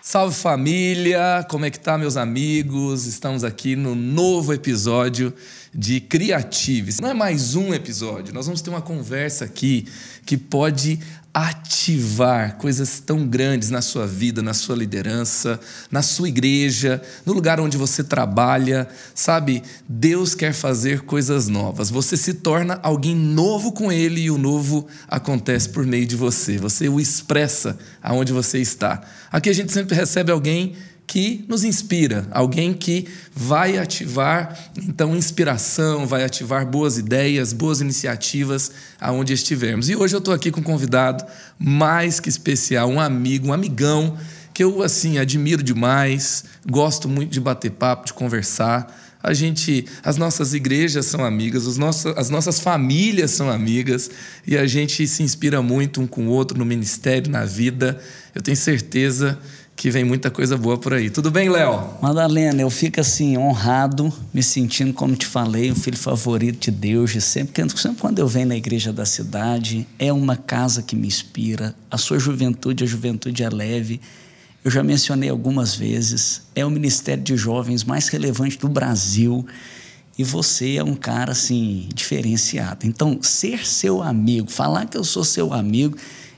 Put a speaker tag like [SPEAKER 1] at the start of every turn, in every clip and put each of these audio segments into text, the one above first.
[SPEAKER 1] Salve família, como é que tá meus amigos? Estamos aqui no novo episódio de Criatives. Não é mais um episódio, nós vamos ter uma conversa aqui que pode ativar coisas tão grandes na sua vida, na sua liderança, na sua igreja, no lugar onde você trabalha. Sabe, Deus quer fazer coisas novas. Você se torna alguém novo com Ele e o novo acontece por meio de você. Você o expressa aonde você está. Aqui a gente sempre recebe alguém que nos inspira, alguém que vai ativar então inspiração, vai ativar boas ideias, boas iniciativas aonde estivermos. E hoje eu estou aqui com um convidado mais que especial, um amigo, um amigão que eu assim admiro demais, gosto muito de bater papo, de conversar. A gente, as nossas igrejas são amigas, os nossos, as nossas famílias são amigas e a gente se inspira muito um com o outro no ministério, na vida. Eu tenho certeza que vem muita coisa boa por aí. Tudo bem, Léo?
[SPEAKER 2] Madalena, eu fico assim, honrado, me sentindo, como te falei, um filho favorito de Deus. E sempre, sempre quando eu venho na igreja da cidade, é uma casa que me inspira. A sua juventude, a juventude é leve. Eu já mencionei algumas vezes, é o ministério de jovens mais relevante do Brasil. E você é um cara assim diferenciado. Então, ser seu amigo, falar que eu sou seu amigo,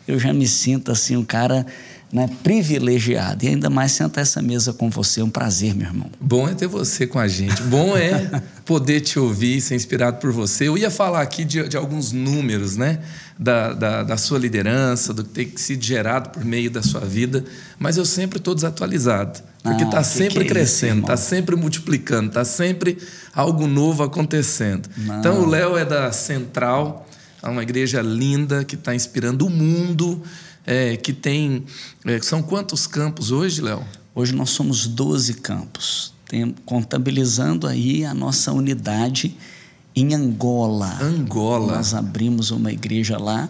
[SPEAKER 2] eu já me sinto assim um cara né, privilegiado. E ainda mais sentar essa mesa com você. É um prazer, meu irmão.
[SPEAKER 1] Bom é ter você com a gente. Bom é poder te ouvir, ser inspirado por você. Eu ia falar aqui de, de alguns números, né? Da, da, da, sua liderança, do que tem sido gerado por meio da sua vida, mas eu sempre estou desatualizado. Porque está ah, sempre é crescendo, está sempre multiplicando, está sempre algo novo acontecendo. Não. Então, o Léo é da Central, é uma igreja linda que está inspirando o mundo é, que tem. É, são quantos campos hoje, Léo?
[SPEAKER 2] Hoje nós somos 12 campos, tem, contabilizando aí a nossa unidade em Angola.
[SPEAKER 1] Angola.
[SPEAKER 2] Nós abrimos uma igreja lá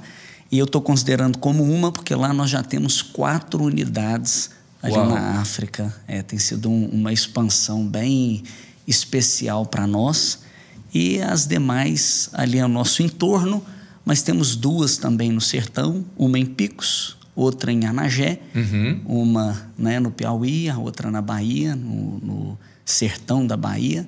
[SPEAKER 2] e eu estou considerando como uma, porque lá nós já temos quatro unidades ali Uau. na África. É, tem sido um, uma expansão bem especial para nós. E as demais ali ao nosso entorno, mas temos duas também no sertão, uma em Picos, outra em Anagé, uhum. uma né, no Piauí, a outra na Bahia, no, no, sertão da Bahia,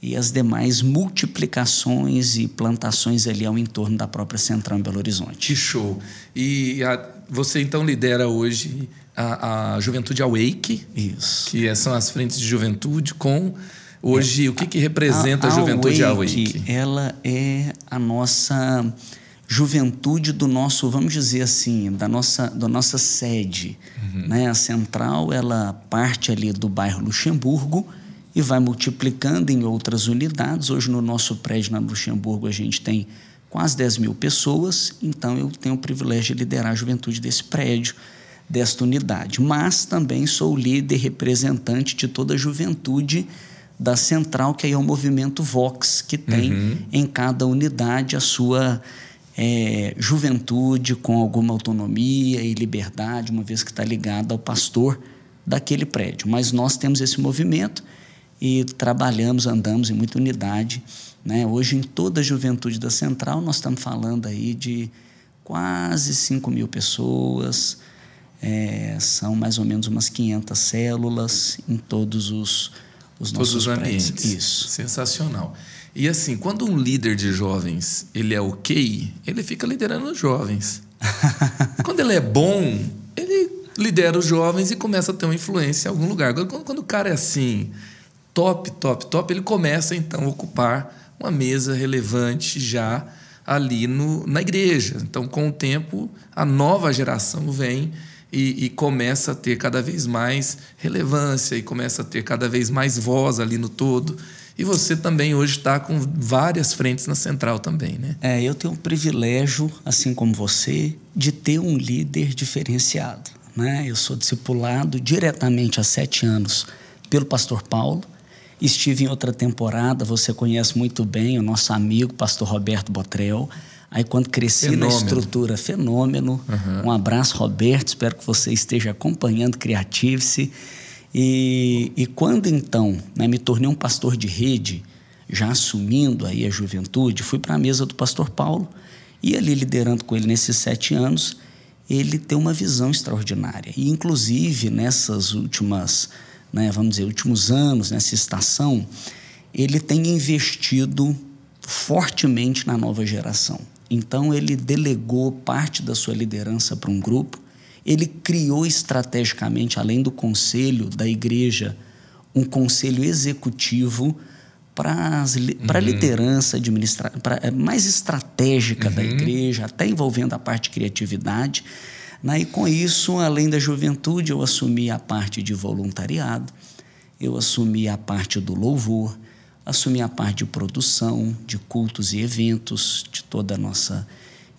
[SPEAKER 2] e as demais multiplicações e plantações ali ao entorno da própria Central em Belo Horizonte.
[SPEAKER 1] Que show! E a, você então lidera hoje a, a Juventude Awake,
[SPEAKER 2] Isso.
[SPEAKER 1] que são as frentes de juventude com Hoje, é, o que, que representa a, a, a Juventude Awake, Awake?
[SPEAKER 2] Ela é a nossa juventude do nosso, vamos dizer assim, da nossa, da nossa sede. Uhum. Né? A central, ela parte ali do bairro Luxemburgo e vai multiplicando em outras unidades. Hoje, no nosso prédio na Luxemburgo, a gente tem quase 10 mil pessoas, então eu tenho o privilégio de liderar a juventude desse prédio, desta unidade. Mas também sou líder representante de toda a juventude da central, que é o movimento Vox, que tem uhum. em cada unidade a sua é, juventude com alguma autonomia e liberdade, uma vez que está ligada ao pastor daquele prédio. Mas nós temos esse movimento e trabalhamos, andamos em muita unidade. Né? Hoje, em toda a juventude da Central, nós estamos falando aí de quase 5 mil pessoas, é, são mais ou menos umas 500 células em todos os, os
[SPEAKER 1] todos
[SPEAKER 2] nossos
[SPEAKER 1] os ambientes.
[SPEAKER 2] Prédios. Isso.
[SPEAKER 1] Sensacional. E assim, quando um líder de jovens ele é ok, ele fica liderando os jovens. quando ele é bom, ele lidera os jovens e começa a ter uma influência em algum lugar. Quando, quando o cara é assim, top, top, top, ele começa então a ocupar uma mesa relevante já ali no, na igreja. Então, com o tempo, a nova geração vem e, e, começa a ter cada vez mais relevância e começa a ter cada vez mais voz ali no todo. E você também hoje está com várias frentes na central também, né?
[SPEAKER 2] É, eu tenho o privilégio, assim como você, de ter um líder diferenciado. Né? Eu sou discipulado diretamente há sete anos pelo pastor Paulo. Estive em outra temporada, você conhece muito bem o nosso amigo, pastor Roberto Botrel. Aí, quando cresci fenômeno. na estrutura, fenômeno. Uhum. Um abraço, Roberto. Espero que você esteja acompanhando Criative-se. E, e quando então né, me tornei um pastor de rede, já assumindo aí a juventude, fui para a mesa do pastor Paulo E ali, liderando com ele nesses sete anos, ele tem uma visão extraordinária. E, inclusive, nessas últimas, né, vamos dizer, últimos anos, nessa estação, ele tem investido fortemente na nova geração. Então, ele delegou parte da sua liderança para um grupo, ele criou estrategicamente, além do conselho da igreja, um conselho executivo para uhum. a liderança administra pra, é, mais estratégica uhum. da igreja, até envolvendo a parte de criatividade. Né? E com isso, além da juventude, eu assumi a parte de voluntariado, eu assumi a parte do louvor, assumi a parte de produção, de cultos e eventos de toda a nossa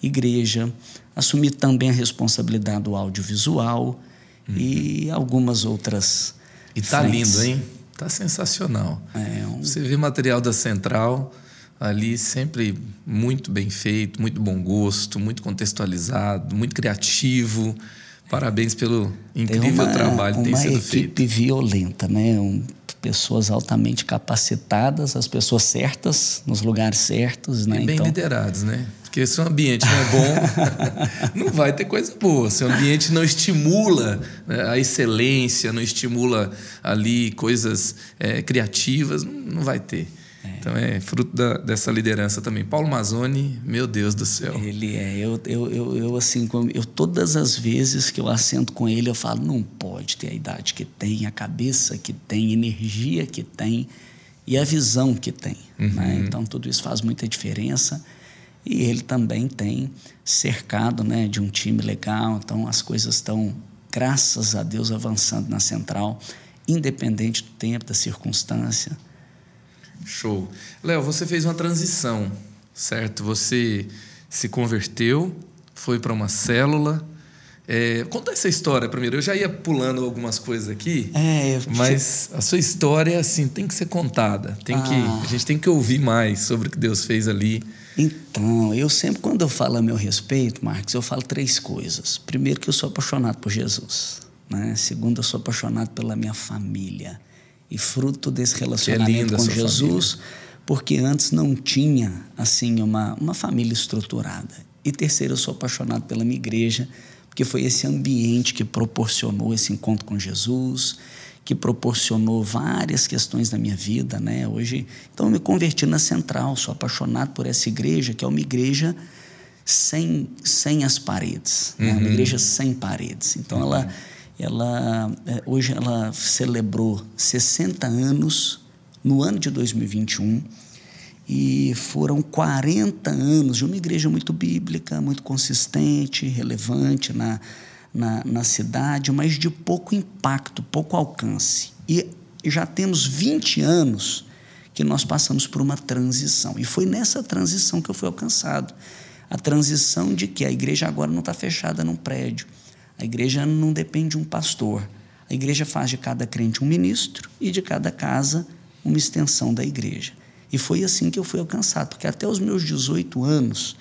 [SPEAKER 2] igreja, assumi também a responsabilidade do audiovisual uhum. e algumas outras.
[SPEAKER 1] E tá frentes. lindo, hein? Tá sensacional. É um... Você vê material da Central ali sempre muito bem feito, muito bom gosto, muito contextualizado, muito criativo. Parabéns pelo incrível uma, trabalho que tem sido feito. Uma
[SPEAKER 2] equipe violenta, né? Um, pessoas altamente capacitadas, as pessoas certas, nos lugares certos. Né?
[SPEAKER 1] E bem então... liderados, né? Porque se o ambiente não é bom, não vai ter coisa boa. Se o ambiente não estimula né, a excelência, não estimula ali coisas é, criativas, não vai ter. É. Então é fruto da, dessa liderança também. Paulo Mazzoni, meu Deus do céu.
[SPEAKER 2] Ele é. Eu, eu, eu, eu, assim, eu, todas as vezes que eu assento com ele, eu falo: não pode ter a idade que tem, a cabeça que tem, a energia que tem e a visão que tem. Né? Uhum. Né? Então tudo isso faz muita diferença. E ele também tem cercado né, de um time legal, então as coisas estão, graças a Deus, avançando na central, independente do tempo, da circunstância.
[SPEAKER 1] Show. Léo, você fez uma transição, certo? Você se converteu, foi para uma célula. É, conta essa história primeiro. Eu já ia pulando algumas coisas aqui, é, mas a sua história assim tem que ser contada. Tem ah. que a gente tem que ouvir mais sobre o que Deus fez ali.
[SPEAKER 2] Então, eu sempre, quando eu falo a meu respeito, Marcos, eu falo três coisas. Primeiro, que eu sou apaixonado por Jesus. Né? Segundo, eu sou apaixonado pela minha família. E fruto desse relacionamento é com Jesus, família. porque antes não tinha, assim, uma, uma família estruturada. E terceiro, eu sou apaixonado pela minha igreja, porque foi esse ambiente que proporcionou esse encontro com Jesus, que proporcionou várias questões na minha vida, né? Hoje, então eu me converti na Central, sou apaixonado por essa igreja, que é uma igreja sem, sem as paredes, uhum. né? uma uhum. igreja sem paredes. Então uhum. ela ela é, hoje ela celebrou 60 anos no ano de 2021 e foram 40 anos de uma igreja muito bíblica, muito consistente, relevante na na, na cidade, mas de pouco impacto, pouco alcance. E já temos 20 anos que nós passamos por uma transição. E foi nessa transição que eu fui alcançado. A transição de que a igreja agora não está fechada num prédio. A igreja não depende de um pastor. A igreja faz de cada crente um ministro e de cada casa uma extensão da igreja. E foi assim que eu fui alcançado, porque até os meus 18 anos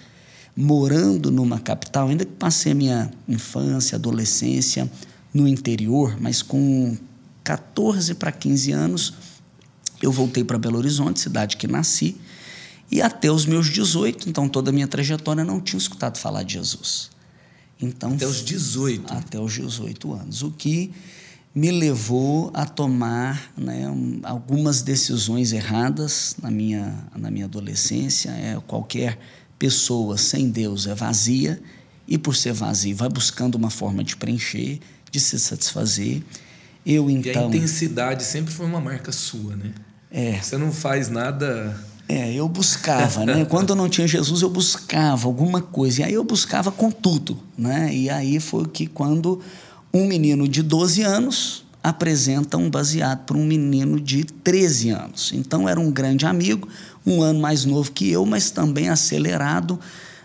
[SPEAKER 2] morando numa capital, ainda que passei a minha infância, adolescência no interior, mas com 14 para 15 anos eu voltei para Belo Horizonte, cidade que nasci, e até os meus 18, então toda a minha trajetória não tinha escutado falar de Jesus.
[SPEAKER 1] Então, até os 18?
[SPEAKER 2] Até os 18 anos. O que me levou a tomar né, algumas decisões erradas na minha, na minha adolescência. É, qualquer pessoa sem Deus é vazia e por ser vazio vai buscando uma forma de preencher, de se satisfazer. Eu então. E a
[SPEAKER 1] então intensidade sempre foi uma marca sua, né? É. Você não faz nada.
[SPEAKER 2] É, eu buscava, né? Quando eu não tinha Jesus, eu buscava alguma coisa. E aí eu buscava com tudo, né? E aí foi que quando um menino de 12 anos apresenta um baseado para um menino de 13 anos. Então era um grande amigo, um ano mais novo que eu, mas também acelerado,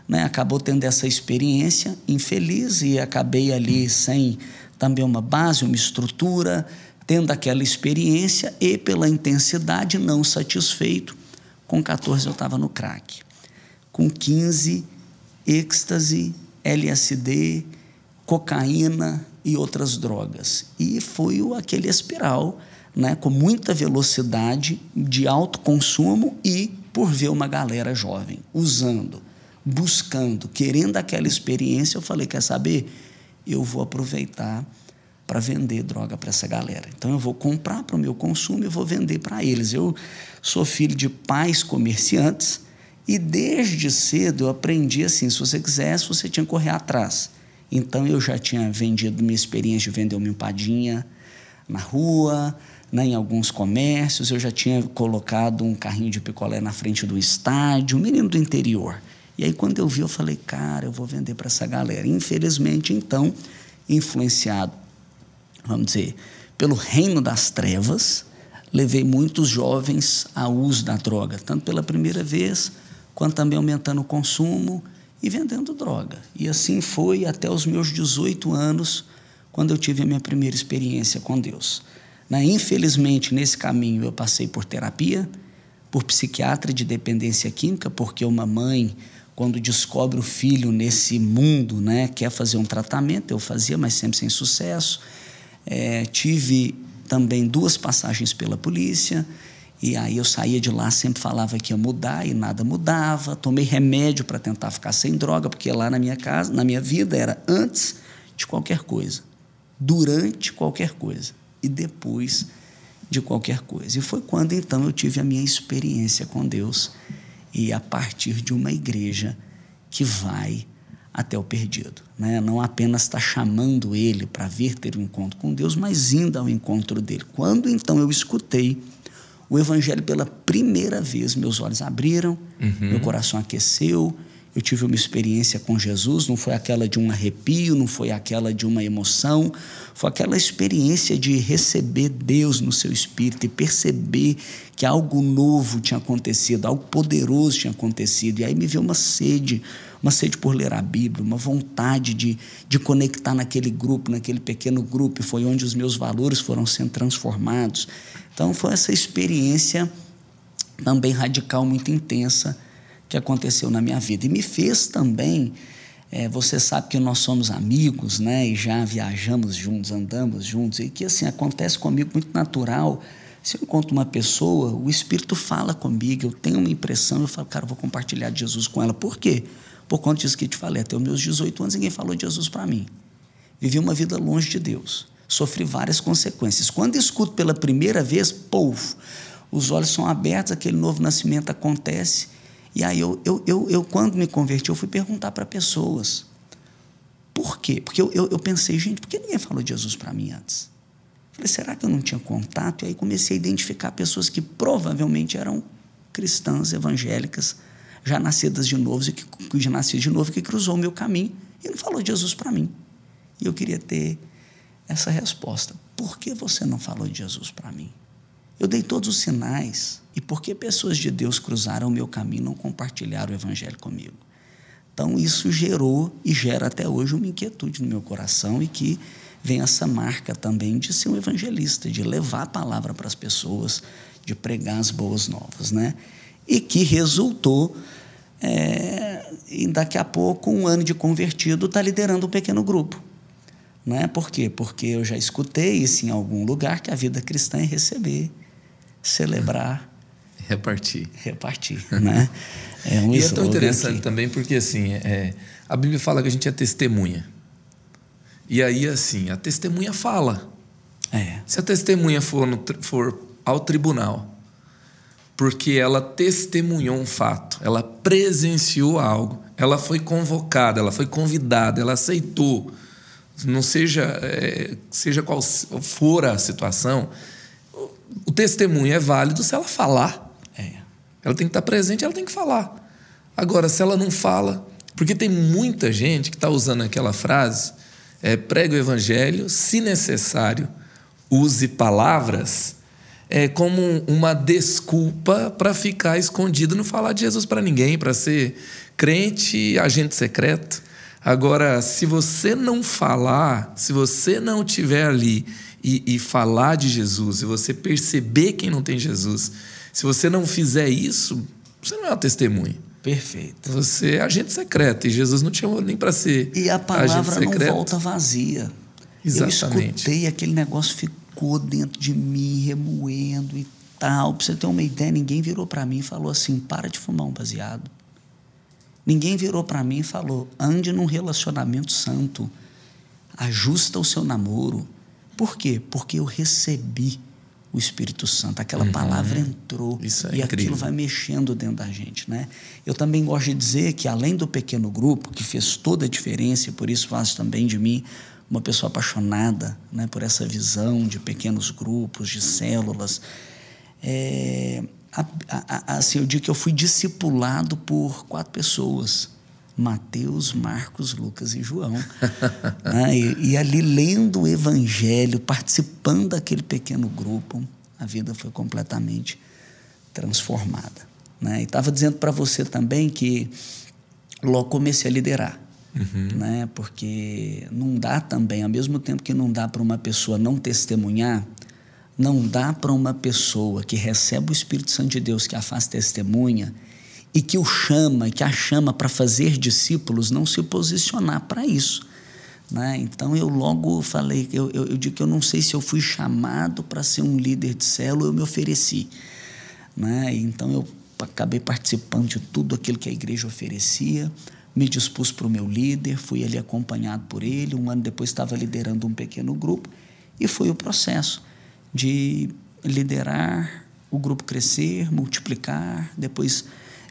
[SPEAKER 2] né? acabou tendo essa experiência infeliz e acabei ali sem também uma base, uma estrutura, tendo aquela experiência e pela intensidade não satisfeito. Com 14 eu estava no crack. Com 15, êxtase, LSD, cocaína e outras drogas. E foi aquele espiral né, com muita velocidade, de alto consumo e por ver uma galera jovem usando, buscando, querendo aquela experiência, eu falei: quer saber? Eu vou aproveitar para vender droga para essa galera. Então eu vou comprar para o meu consumo e vou vender para eles. Eu sou filho de pais comerciantes e desde cedo eu aprendi assim: se você quisesse, você tinha que correr atrás. Então eu já tinha vendido minha experiência de vender uma empadinha na rua, né, em alguns comércios, eu já tinha colocado um carrinho de picolé na frente do estádio, um menino do interior. E aí quando eu vi, eu falei, cara, eu vou vender para essa galera. Infelizmente, então, influenciado, vamos dizer, pelo reino das trevas, levei muitos jovens ao uso da droga, tanto pela primeira vez, quanto também aumentando o consumo e vendendo droga. E assim foi até os meus 18 anos, quando eu tive a minha primeira experiência com Deus. Né? Infelizmente, nesse caminho, eu passei por terapia, por psiquiatra de dependência química, porque uma mãe, quando descobre o filho nesse mundo, né, quer fazer um tratamento, eu fazia, mas sempre sem sucesso. É, tive também duas passagens pela polícia, e aí eu saía de lá, sempre falava que ia mudar e nada mudava. Tomei remédio para tentar ficar sem droga, porque lá na minha casa, na minha vida era antes de qualquer coisa, durante qualquer coisa e depois de qualquer coisa. E foi quando então eu tive a minha experiência com Deus e a partir de uma igreja que vai até o perdido. Né? Não apenas está chamando ele para vir ter um encontro com Deus, mas indo ao encontro dele. Quando então eu escutei o Evangelho pela primeira vez, meus olhos abriram, uhum. meu coração aqueceu, eu tive uma experiência com Jesus, não foi aquela de um arrepio, não foi aquela de uma emoção, foi aquela experiência de receber Deus no seu espírito e perceber que algo novo tinha acontecido, algo poderoso tinha acontecido. E aí me veio uma sede, uma sede por ler a Bíblia, uma vontade de, de conectar naquele grupo, naquele pequeno grupo, e foi onde os meus valores foram sendo transformados. Então foi essa experiência também radical, muito intensa, que aconteceu na minha vida. E me fez também. É, você sabe que nós somos amigos, né? E já viajamos juntos, andamos juntos, e que assim acontece comigo muito natural. Se eu encontro uma pessoa, o Espírito fala comigo, eu tenho uma impressão, eu falo, cara, eu vou compartilhar de Jesus com ela. Por quê? Por conta disso que te falei, até os meus 18 anos ninguém falou de Jesus para mim. Vivi uma vida longe de Deus sofri várias consequências. Quando escuto pela primeira vez, pouf, os olhos são abertos, aquele novo nascimento acontece. E aí eu, eu, eu, eu quando me converti, eu fui perguntar para pessoas. Por quê? Porque eu, eu, eu, pensei, gente, por que ninguém falou de Jesus para mim antes? Falei, será que eu não tinha contato? E aí comecei a identificar pessoas que provavelmente eram cristãs evangélicas, já nascidas de novo, e que, já nascidas de novo, que cruzou o meu caminho e não falou de Jesus para mim. E eu queria ter essa resposta. Por que você não falou de Jesus para mim? Eu dei todos os sinais. E por que pessoas de Deus cruzaram o meu caminho e não compartilharam o evangelho comigo? Então isso gerou e gera até hoje uma inquietude no meu coração e que vem essa marca também de ser um evangelista, de levar a palavra para as pessoas, de pregar as boas novas, né? E que resultou é, daqui a pouco um ano de convertido está liderando um pequeno grupo não é por quê? Porque eu já escutei isso em algum lugar que a vida cristã é receber, celebrar,
[SPEAKER 1] repartir,
[SPEAKER 2] repartir, né?
[SPEAKER 1] É um e é tão interessante aqui. também porque assim é, a Bíblia fala que a gente é testemunha. E aí assim a testemunha fala. É. Se a testemunha for, no, for ao tribunal porque ela testemunhou um fato, ela presenciou algo, ela foi convocada, ela foi convidada, ela aceitou não seja, é, seja qual for a situação, o testemunho é válido se ela falar. É. Ela tem que estar presente, ela tem que falar. Agora, se ela não fala, porque tem muita gente que está usando aquela frase, é, prega o evangelho, se necessário, use palavras, é, como uma desculpa para ficar escondido, não falar de Jesus para ninguém, para ser crente, agente secreto. Agora, se você não falar, se você não estiver ali e, e, falar de Jesus, se você perceber quem não tem Jesus, se você não fizer isso, você não é uma testemunha.
[SPEAKER 2] Perfeito.
[SPEAKER 1] Você é agente secreto e Jesus não te chamou nem para ser.
[SPEAKER 2] E a palavra não volta vazia.
[SPEAKER 1] Exatamente.
[SPEAKER 2] Eu escutei, aquele negócio ficou dentro de mim, remoendo e tal. Para você ter uma ideia, ninguém virou para mim e falou assim: para de fumar um baseado. Ninguém virou para mim e falou: ande num relacionamento santo, ajusta o seu namoro. Por quê? Porque eu recebi o Espírito Santo. Aquela uhum. palavra entrou é e aquilo vai mexendo dentro da gente, né? Eu também gosto de dizer que além do pequeno grupo que fez toda a diferença e por isso faço também de mim uma pessoa apaixonada, né, por essa visão de pequenos grupos, de células, é, a, a, assim, eu digo que eu fui discipulado por quatro pessoas. Mateus, Marcos, Lucas e João. né? e, e, ali lendo o Evangelho, participando daquele pequeno grupo, a vida foi completamente transformada. Né? E estava dizendo para você também que logo comecei a liderar. Uhum. Né? Porque não dá também, ao mesmo tempo que não dá para uma pessoa não testemunhar, não dá para uma pessoa que recebe o Espírito Santo de Deus, que a faz testemunha, e que o chama, e que a chama para fazer discípulos, não se posicionar para isso. Né? Então eu logo falei, eu, eu, eu, digo que eu não sei se eu fui chamado para ser um líder de célula, eu me ofereci. Né? Então eu acabei participando de tudo aquilo que a igreja oferecia, me dispus para o meu líder, fui ali acompanhado por ele, um ano depois estava liderando um pequeno grupo, e foi o processo de liderar o grupo crescer, multiplicar, depois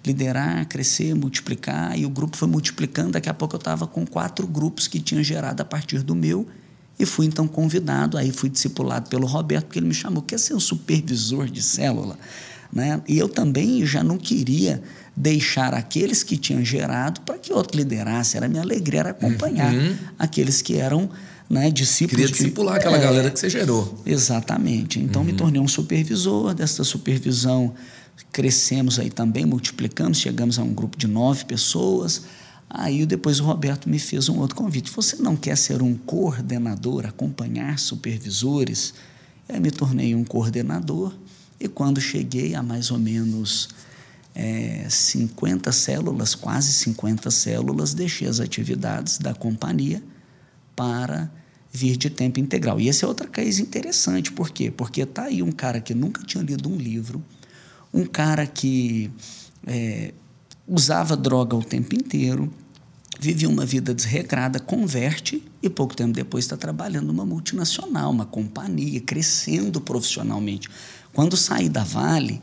[SPEAKER 2] liderar, crescer, multiplicar, e o grupo foi multiplicando. Daqui a pouco eu estava com quatro grupos que tinham gerado a partir do meu, e fui então convidado, aí fui discipulado pelo Roberto, porque ele me chamou, quer ser um supervisor de célula? Né? E eu também já não queria deixar aqueles que tinham gerado para que outro liderasse. Era minha alegria era acompanhar uhum. aqueles que eram né, discípulos.
[SPEAKER 1] Queria discipular aquela é, galera que você gerou.
[SPEAKER 2] Exatamente. Então uhum. me tornei um supervisor. Dessa supervisão crescemos aí também, multiplicamos, chegamos a um grupo de nove pessoas. Aí depois o Roberto me fez um outro convite. Você não quer ser um coordenador, acompanhar supervisores? Aí me tornei um coordenador. E quando cheguei a mais ou menos é, 50 células, quase 50 células, deixei as atividades da companhia para vir de tempo integral. E esse é outra case interessante, por quê? Porque tá aí um cara que nunca tinha lido um livro, um cara que é, usava droga o tempo inteiro, vivia uma vida desregrada, converte e pouco tempo depois está trabalhando numa multinacional, uma companhia, crescendo profissionalmente. Quando saí da Vale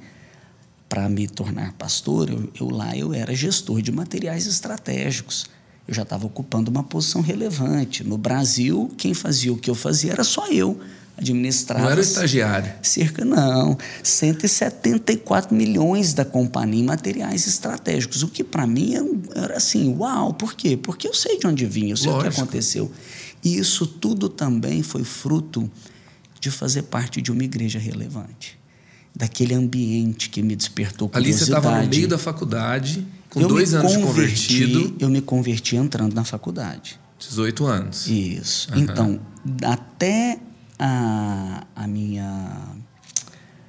[SPEAKER 2] para me tornar pastor, eu, eu lá eu era gestor de materiais estratégicos eu já estava ocupando uma posição relevante. No Brasil, quem fazia o que eu fazia era só eu. Administrava.
[SPEAKER 1] Não era estagiário.
[SPEAKER 2] Cerca, não. 174 milhões da companhia em materiais estratégicos. O que para mim era, era, assim, uau, por quê? Porque eu sei de onde vinha, eu sei Lógico. o que aconteceu. E isso tudo também foi fruto de fazer parte de uma igreja relevante. Daquele ambiente que me despertou
[SPEAKER 1] curiosidade. Ali você estava no meio da faculdade com eu dois anos converti, convertido.
[SPEAKER 2] Eu me converti entrando na faculdade.
[SPEAKER 1] 18 anos.
[SPEAKER 2] Isso. Uhum. Então, até a, a minha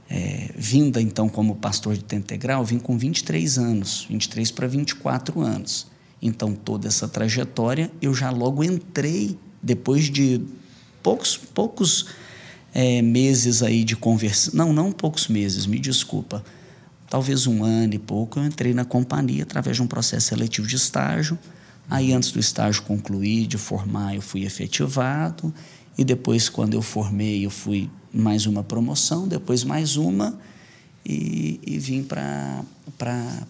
[SPEAKER 2] é, vinda, então, como pastor de tempo integral, vim com 23 anos, 23 para 24 anos. Então, toda essa trajetória, eu já logo entrei, depois de poucos, poucos é, meses aí de conversão. Não, não poucos meses, me desculpa talvez um ano e pouco, eu entrei na companhia através de um processo seletivo de estágio. Aí, antes do estágio concluir, de formar, eu fui efetivado. E depois, quando eu formei, eu fui mais uma promoção, depois mais uma, e, e vim para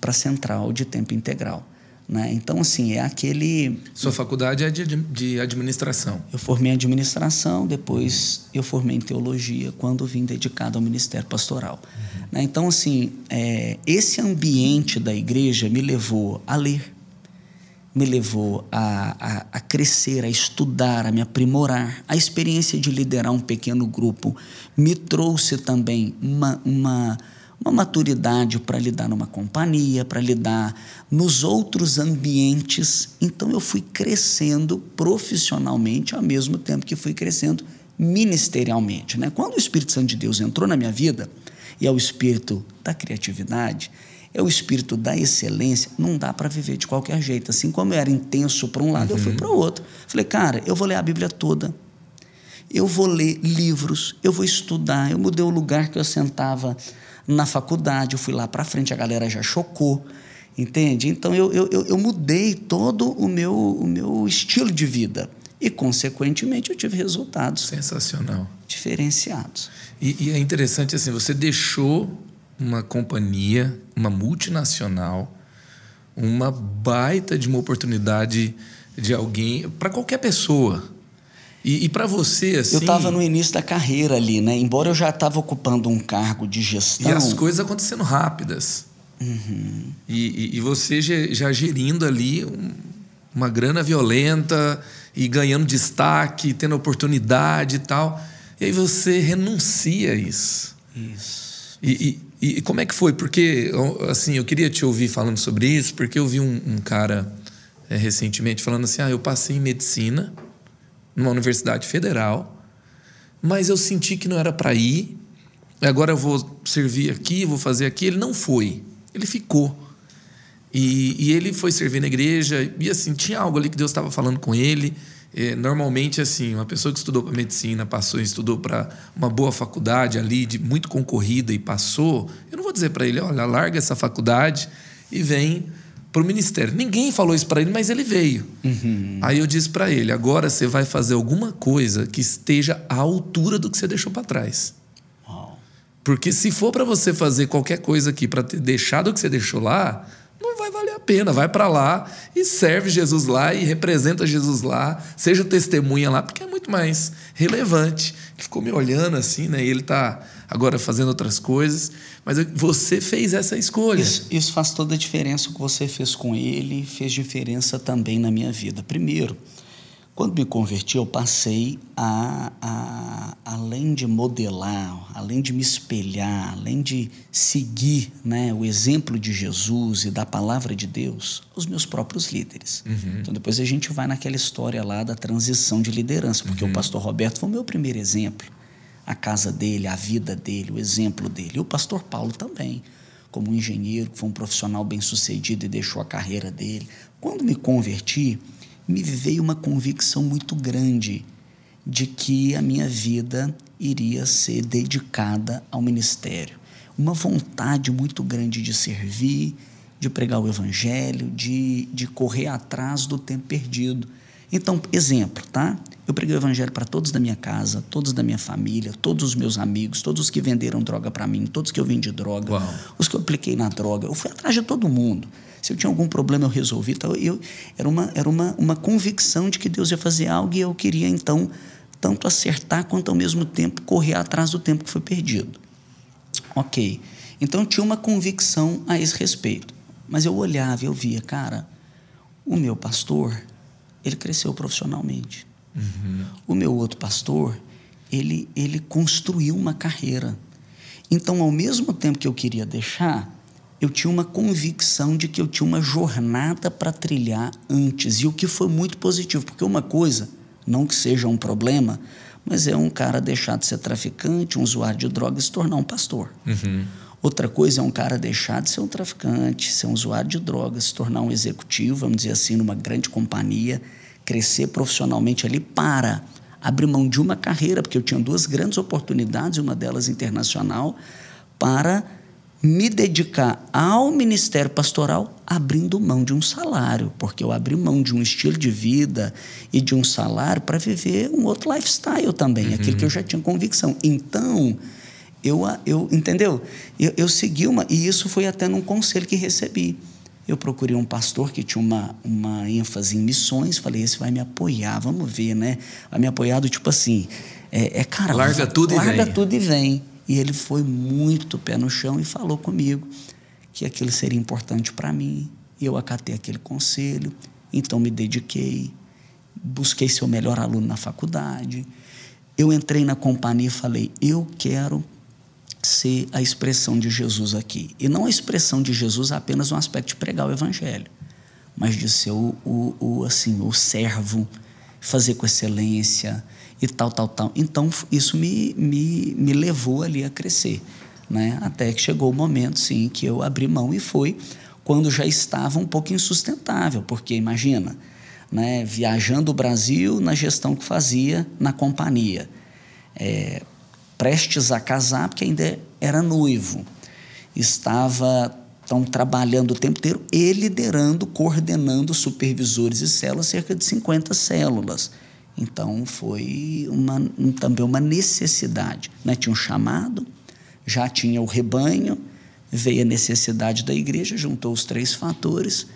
[SPEAKER 2] a central de tempo integral. Né? Então, assim, é aquele.
[SPEAKER 1] Sua faculdade é de, de administração.
[SPEAKER 2] Eu formei em administração, depois eu formei em teologia, quando vim dedicado ao ministério pastoral. Uhum. Né? Então, assim, é, esse ambiente da igreja me levou a ler, me levou a, a, a, crescer, a estudar, a me aprimorar. A experiência de liderar um pequeno grupo me trouxe também uma. uma uma maturidade para lidar numa companhia, para lidar nos outros ambientes. Então eu fui crescendo profissionalmente ao mesmo tempo que fui crescendo ministerialmente. Né? Quando o Espírito Santo de Deus entrou na minha vida, e é o espírito da criatividade, é o espírito da excelência, não dá para viver de qualquer jeito. Assim como eu era intenso para um lado, uhum. eu fui uhum. para o outro. Falei, cara, eu vou ler a Bíblia toda. Eu vou ler livros, eu vou estudar. Eu mudei o lugar que eu sentava na faculdade, eu fui lá para frente, a galera já chocou. Entende? Então eu, eu, eu mudei todo o meu, o meu estilo de vida. E, consequentemente, eu tive resultados.
[SPEAKER 1] Sensacional.
[SPEAKER 2] Diferenciados.
[SPEAKER 1] E, e é interessante assim, você deixou uma companhia, uma multinacional, uma baita de uma oportunidade de alguém, para qualquer pessoa. E, e para você, assim.
[SPEAKER 2] Eu estava no início da carreira ali, né? Embora eu já estava ocupando um cargo de gestão.
[SPEAKER 1] E as coisas acontecendo rápidas.
[SPEAKER 2] Uhum.
[SPEAKER 1] E, e, e, você já, gerindo ali um, uma grana violenta e ganhando destaque, tendo oportunidade e tal. E aí você renuncia a isso.
[SPEAKER 2] Isso.
[SPEAKER 1] E, e, e, como é que foi? Porque, assim, eu queria te ouvir falando sobre isso, porque eu vi um, um cara é, recentemente falando assim: ah, eu passei em medicina numa universidade federal, mas eu senti que não era para ir, agora eu vou servir aqui, vou fazer aqui. Ele não foi, ele ficou. E, e ele foi servir na igreja, e assim, tinha algo ali que Deus estava falando com ele. É, normalmente, assim, uma pessoa que estudou para medicina, passou e estudou para uma boa faculdade ali, de muito concorrida e passou, eu não vou dizer para ele, olha, larga essa faculdade e vem para o ministério. Ninguém falou isso para ele, mas ele veio.
[SPEAKER 2] Uhum.
[SPEAKER 1] Aí eu disse para ele: agora você vai fazer alguma coisa que esteja à altura do que você deixou para trás.
[SPEAKER 2] Uau.
[SPEAKER 1] Porque se for para você fazer qualquer coisa aqui para ter deixado o que você deixou lá, não vai valer a pena. Vai para lá e serve Jesus lá e representa Jesus lá, seja testemunha lá, porque é muito mais relevante. Ele ficou me olhando assim, né? E ele está agora fazendo outras coisas, mas você fez essa escolha.
[SPEAKER 2] Isso, isso faz toda a diferença o que você fez com ele, fez diferença também na minha vida. Primeiro, quando me converti, eu passei a, a, além de modelar, além de me espelhar, além de seguir né, o exemplo de Jesus e da palavra de Deus, os meus próprios líderes.
[SPEAKER 1] Uhum.
[SPEAKER 2] Então depois a gente vai naquela história lá da transição de liderança, porque uhum. o pastor Roberto foi o meu primeiro exemplo. A casa dele, a vida dele, o exemplo dele. E o pastor Paulo também, como um engenheiro, que foi um profissional bem sucedido e deixou a carreira dele. Quando me converti, me veio uma convicção muito grande de que a minha vida iria ser dedicada ao ministério. Uma vontade muito grande de servir, de pregar o evangelho, de, de correr atrás do tempo perdido. Então, exemplo, tá? Eu preguei o evangelho para todos da minha casa, todos da minha família, todos os meus amigos, todos os que venderam droga para mim, todos que eu vendi droga,
[SPEAKER 1] Uau.
[SPEAKER 2] os que eu apliquei na droga. Eu fui atrás de todo mundo. Se eu tinha algum problema, eu resolvi. Então, eu, era uma, era uma, uma convicção de que Deus ia fazer algo e eu queria, então, tanto acertar quanto, ao mesmo tempo, correr atrás do tempo que foi perdido. Ok. Então, tinha uma convicção a esse respeito. Mas eu olhava e eu via, cara, o meu pastor, ele cresceu profissionalmente.
[SPEAKER 1] Uhum.
[SPEAKER 2] O meu outro pastor, ele, ele construiu uma carreira. Então, ao mesmo tempo que eu queria deixar, eu tinha uma convicção de que eu tinha uma jornada para trilhar antes, e o que foi muito positivo, porque uma coisa, não que seja um problema, mas é um cara deixar de ser traficante, um usuário de drogas, se tornar um pastor.
[SPEAKER 1] Uhum.
[SPEAKER 2] Outra coisa é um cara deixar de ser um traficante, ser um usuário de drogas, se tornar um executivo, vamos dizer assim, numa grande companhia, crescer profissionalmente ali para abrir mão de uma carreira, porque eu tinha duas grandes oportunidades, uma delas internacional, para me dedicar ao ministério pastoral abrindo mão de um salário, porque eu abri mão de um estilo de vida e de um salário para viver um outro lifestyle também, uhum. aquilo que eu já tinha convicção. Então, eu, eu entendeu? Eu, eu segui uma, e isso foi até num conselho que recebi. Eu procurei um pastor que tinha uma, uma ênfase em missões, falei, esse vai me apoiar, vamos ver, né? Vai me apoiar do tipo assim, é, é cara...
[SPEAKER 1] Larga tudo
[SPEAKER 2] larga
[SPEAKER 1] e vem.
[SPEAKER 2] Larga tudo e vem. E ele foi muito pé no chão e falou comigo que aquilo seria importante para mim. E eu acatei aquele conselho, então me dediquei, busquei ser o melhor aluno na faculdade. Eu entrei na companhia e falei: eu quero ser a expressão de Jesus aqui. E não a expressão de Jesus apenas no aspecto de pregar o evangelho, mas de ser o, o, o assim, o servo, fazer com excelência, e tal, tal, tal. Então, isso me, me, me levou ali a crescer. Né? Até que chegou o momento, sim, que eu abri mão e foi quando já estava um pouco insustentável, porque imagina, né, viajando o Brasil na gestão que fazia na companhia, é, prestes a casar, porque ainda era noivo, estava estão trabalhando o tempo inteiro e liderando, coordenando supervisores e células, cerca de 50 células. Então foi uma, um, também uma necessidade. Né? Tinha um chamado, já tinha o rebanho, veio a necessidade da igreja, juntou os três fatores.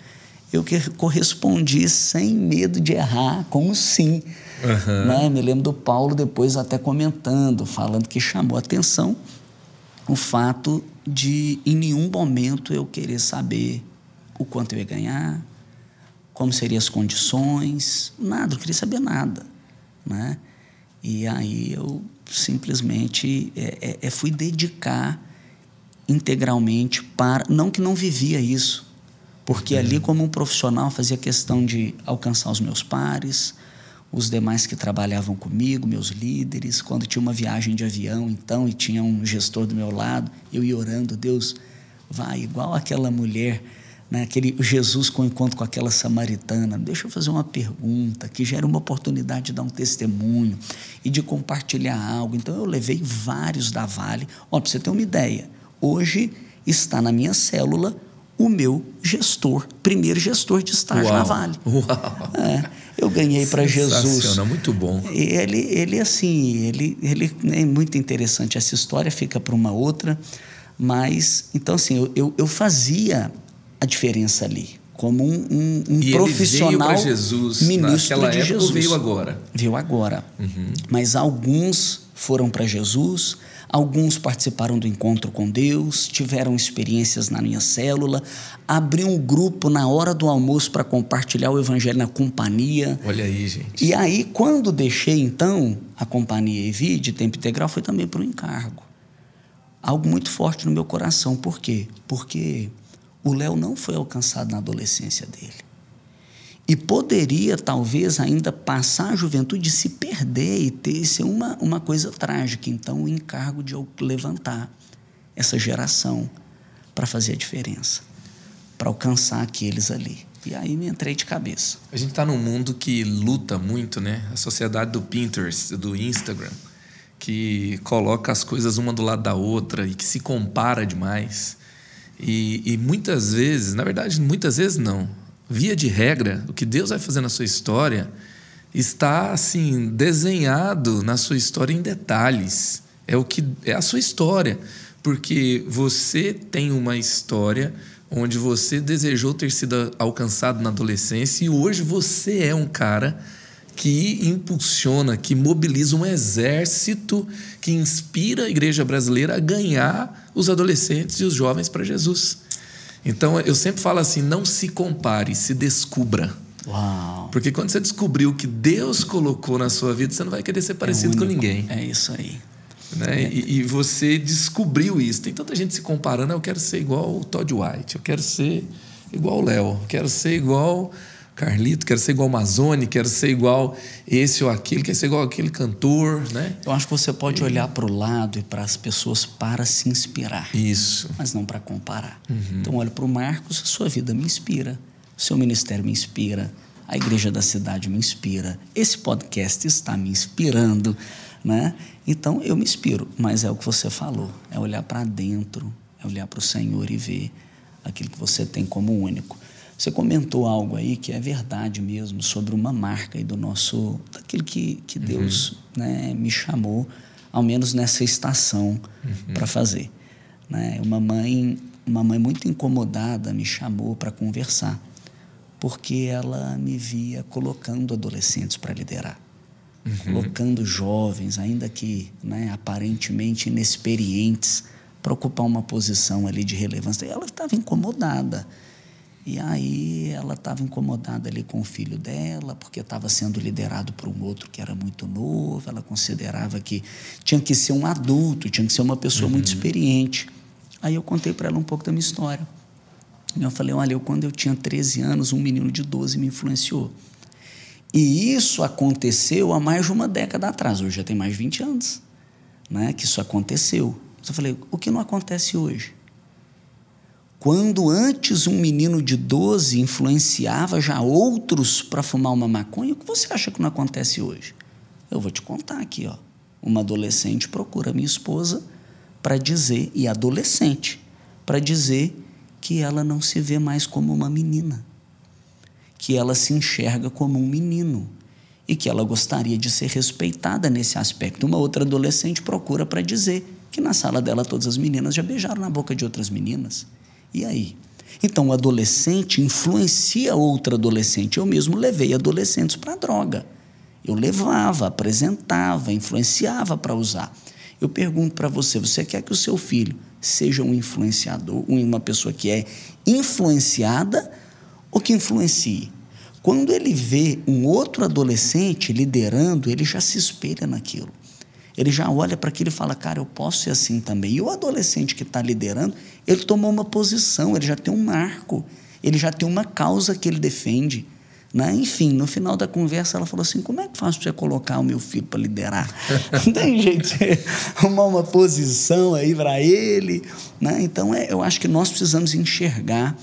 [SPEAKER 2] Eu que correspondi sem medo de errar, com um sim. Uhum. Né? Me lembro do Paulo depois até comentando, falando que chamou atenção o fato de em nenhum momento eu querer saber o quanto eu ia ganhar, como seriam as condições, nada, eu queria saber nada, né? E aí eu simplesmente é, é, é, fui dedicar integralmente para, não que não vivia isso, porque ali como um profissional fazia questão de alcançar os meus pares, os demais que trabalhavam comigo, meus líderes. Quando tinha uma viagem de avião, então, e tinha um gestor do meu lado, eu ia orando, Deus, vai, igual aquela mulher, né, aquele Jesus com o encontro com aquela samaritana. Deixa eu fazer uma pergunta que gera uma oportunidade de dar um testemunho e de compartilhar algo. Então, eu levei vários da Vale. Ó, para você ter uma ideia, hoje está na minha célula o meu gestor, primeiro gestor de estágio Uau. na Vale. Uau. É, eu ganhei para Jesus.
[SPEAKER 1] muito bom.
[SPEAKER 2] Ele, ele assim, ele, ele é muito interessante. Essa história fica para uma outra, mas então assim, eu, eu, eu fazia a diferença ali como um, um, um
[SPEAKER 1] e
[SPEAKER 2] profissional
[SPEAKER 1] ele veio Jesus,
[SPEAKER 2] ministro
[SPEAKER 1] naquela
[SPEAKER 2] de
[SPEAKER 1] época,
[SPEAKER 2] Jesus.
[SPEAKER 1] Veio agora.
[SPEAKER 2] Veio agora. Uhum. Mas alguns foram para Jesus, Alguns participaram do encontro com Deus, tiveram experiências na minha célula, abri um grupo na hora do almoço para compartilhar o evangelho na companhia.
[SPEAKER 1] Olha aí, gente.
[SPEAKER 2] E aí, quando deixei então a companhia EVI de tempo integral, foi também para o encargo. Algo muito forte no meu coração. Por quê? Porque o Léo não foi alcançado na adolescência dele. E poderia, talvez, ainda passar a juventude se perder e ter ser uma, uma coisa trágica. Então, o encargo de eu levantar essa geração para fazer a diferença, para alcançar aqueles ali. E aí me entrei de cabeça.
[SPEAKER 1] A gente está num mundo que luta muito, né? A sociedade do Pinterest, do Instagram, que coloca as coisas uma do lado da outra e que se compara demais. E, e muitas vezes, na verdade, muitas vezes não via de regra, o que Deus vai fazer na sua história está assim desenhado na sua história em detalhes. É o que é a sua história, porque você tem uma história onde você desejou ter sido alcançado na adolescência e hoje você é um cara que impulsiona, que mobiliza um exército que inspira a igreja brasileira a ganhar os adolescentes e os jovens para Jesus. Então eu sempre falo assim: não se compare, se descubra.
[SPEAKER 2] Uau.
[SPEAKER 1] Porque quando você descobriu o que Deus colocou na sua vida, você não vai querer ser parecido é com ninguém.
[SPEAKER 2] É isso aí.
[SPEAKER 1] Né? É. E, e, você descobriu isso. Tem tanta gente se comparando. Eu quero ser igual o Todd White, eu quero ser igual o Léo, eu quero ser igual Carlito, quero ser igual Amazônia, quero ser igual esse ou aquele, quero ser igual aquele cantor, né?
[SPEAKER 2] Eu acho que você pode e... olhar para o lado e para as pessoas para se inspirar.
[SPEAKER 1] Isso.
[SPEAKER 2] Mas não para comparar. Uhum. Então, olha para o Marcos, a sua vida me inspira, o seu ministério me inspira, a igreja da cidade me inspira, esse podcast está me inspirando, né? Então, eu me inspiro, mas é o que você falou, é olhar para dentro, é olhar para o Senhor e ver aquilo que você tem como único. Você comentou algo aí que é verdade mesmo sobre uma marca aí do nosso daquilo que, que uhum. Deus né, me chamou, ao menos nessa estação, uhum. para fazer. Né? Uma mãe, uma mãe muito incomodada me chamou para conversar, porque ela me via colocando adolescentes para liderar. Uhum. Colocando jovens, ainda que né, aparentemente inexperientes, para ocupar uma posição ali de relevância. E ela estava incomodada. E aí ela estava incomodada ali com o filho dela, porque estava sendo liderado por um outro que era muito novo. Ela considerava que tinha que ser um adulto, tinha que ser uma pessoa uhum. muito experiente. Aí eu contei para ela um pouco da minha história. E eu falei: olha, eu, quando eu tinha 13 anos, um menino de 12 me influenciou. E isso aconteceu há mais de uma década atrás, hoje já tem mais de 20 anos né, que isso aconteceu. Eu falei: o que não acontece hoje? Quando antes um menino de 12 influenciava já outros para fumar uma maconha, o que você acha que não acontece hoje? Eu vou te contar aqui, ó. Uma adolescente procura minha esposa para dizer, e adolescente, para dizer que ela não se vê mais como uma menina, que ela se enxerga como um menino e que ela gostaria de ser respeitada nesse aspecto. Uma outra adolescente procura para dizer que na sala dela todas as meninas já beijaram na boca de outras meninas. E aí? Então, o adolescente influencia outra adolescente. Eu mesmo levei adolescentes para droga. Eu levava, apresentava, influenciava para usar. Eu pergunto para você: você quer que o seu filho seja um influenciador, uma pessoa que é influenciada ou que influencie? Quando ele vê um outro adolescente liderando, ele já se espelha naquilo. Ele já olha para aquilo e fala, cara, eu posso ser assim também. E o adolescente que está liderando, ele tomou uma posição, ele já tem um marco, ele já tem uma causa que ele defende. Né? Enfim, no final da conversa, ela falou assim: como é que faço para você colocar o meu filho para liderar? Não tem jeito de arrumar uma posição aí para ele. Né? Então, é, eu acho que nós precisamos enxergar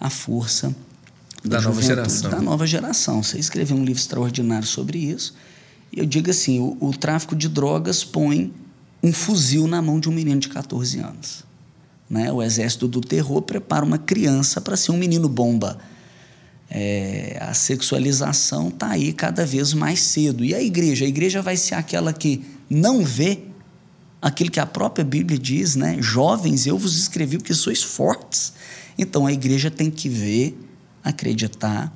[SPEAKER 2] a força
[SPEAKER 1] da, da nova geração.
[SPEAKER 2] Da nova geração. Você escreveu um livro extraordinário sobre isso. Eu digo assim: o, o tráfico de drogas põe um fuzil na mão de um menino de 14 anos. Né? O exército do terror prepara uma criança para ser um menino bomba. É, a sexualização está aí cada vez mais cedo. E a igreja? A igreja vai ser aquela que não vê aquilo que a própria Bíblia diz, né? Jovens, eu vos escrevi porque sois fortes. Então a igreja tem que ver, acreditar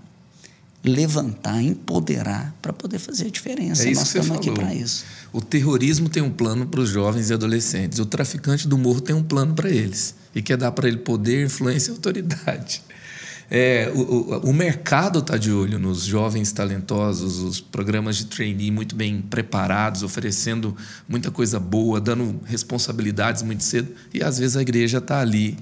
[SPEAKER 2] levantar, empoderar para poder fazer a diferença.
[SPEAKER 1] É isso
[SPEAKER 2] Nós
[SPEAKER 1] que
[SPEAKER 2] estamos aqui para isso.
[SPEAKER 1] O terrorismo tem um plano para os jovens e adolescentes. O traficante do morro tem um plano para eles e quer dar para ele poder, influência e autoridade. É, o, o, o mercado está de olho nos jovens talentosos, os programas de trainee muito bem preparados, oferecendo muita coisa boa, dando responsabilidades muito cedo, e às vezes a igreja está ali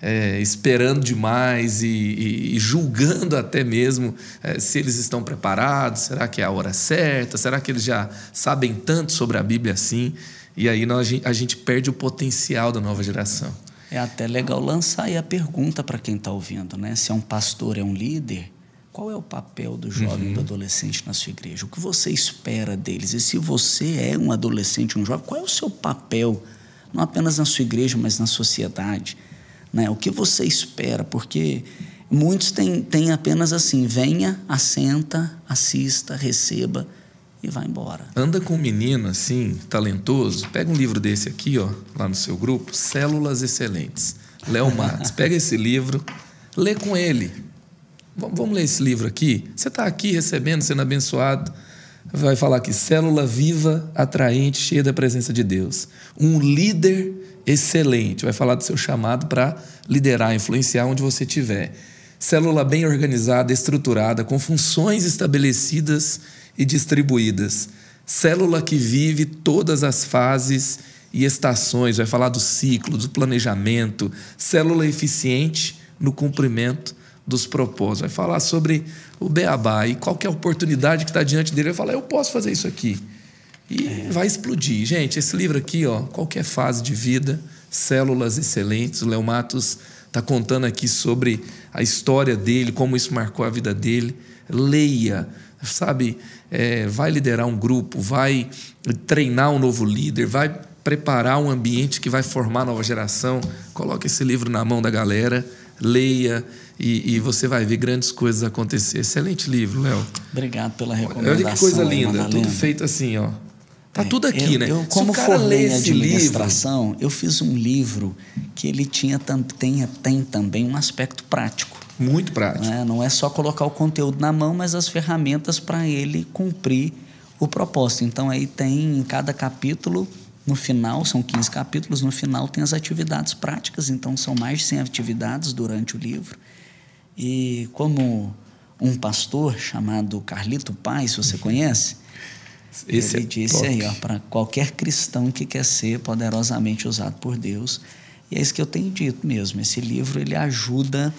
[SPEAKER 1] é, esperando demais e, e, e, julgando até mesmo é, se eles estão preparados, será que é a hora certa, será que eles já sabem tanto sobre a Bíblia assim? E aí nós, a gente perde o potencial da nova geração.
[SPEAKER 2] É até legal lançar aí a pergunta para quem está ouvindo, né? Se é um pastor, é um líder, qual é o papel do jovem, uhum. do adolescente na sua igreja? O que você espera deles? E se você é um adolescente, um jovem, qual é o seu papel, não apenas na sua igreja, mas na sociedade? Né? O que você espera? Porque muitos têm, têm apenas assim: venha, assenta, assista, receba e vai embora.
[SPEAKER 1] Anda com um menino assim, talentoso, pega um livro desse aqui, ó, lá no seu grupo, Células Excelentes. Léo Matos, pega esse livro, lê com ele. Vamos ler esse livro aqui? Você está aqui recebendo, sendo abençoado. Vai falar aqui: célula viva, atraente, cheia da presença de Deus. Um líder excelente. Vai falar do seu chamado para liderar, influenciar onde você estiver. Célula bem organizada, estruturada, com funções estabelecidas e distribuídas. Célula que vive todas as fases e estações. Vai falar do ciclo, do planejamento. Célula eficiente no cumprimento dos propósitos. Vai falar sobre o beabá e qualquer oportunidade que está diante dele. Vai falar: eu posso fazer isso aqui. E é. vai explodir. Gente, esse livro aqui, ó, qualquer fase de vida, Células Excelentes, o Léo Matos está contando aqui sobre a história dele, como isso marcou a vida dele. Leia, sabe? É, vai liderar um grupo, vai treinar um novo líder, vai preparar um ambiente que vai formar a nova geração. Coloque esse livro na mão da galera, leia e, e você vai ver grandes coisas acontecer. Excelente livro, Léo.
[SPEAKER 2] Obrigado pela recomendação.
[SPEAKER 1] Olha que coisa linda, tudo feito assim, ó. Tá tudo aqui,
[SPEAKER 2] eu,
[SPEAKER 1] né?
[SPEAKER 2] Eu, como formei em administração, livro... eu fiz um livro que ele tinha tem, tem também um aspecto prático.
[SPEAKER 1] Muito prático.
[SPEAKER 2] Né? Não é só colocar o conteúdo na mão, mas as ferramentas para ele cumprir o propósito. Então aí tem em cada capítulo, no final, são 15 capítulos, no final tem as atividades práticas, então são mais de 100 atividades durante o livro. E como um pastor chamado Carlito Paz, você conhece? Esse Ele é disse top. aí, ó, para qualquer cristão que quer ser poderosamente usado por Deus. E é isso que eu tenho dito mesmo. Esse livro ele ajuda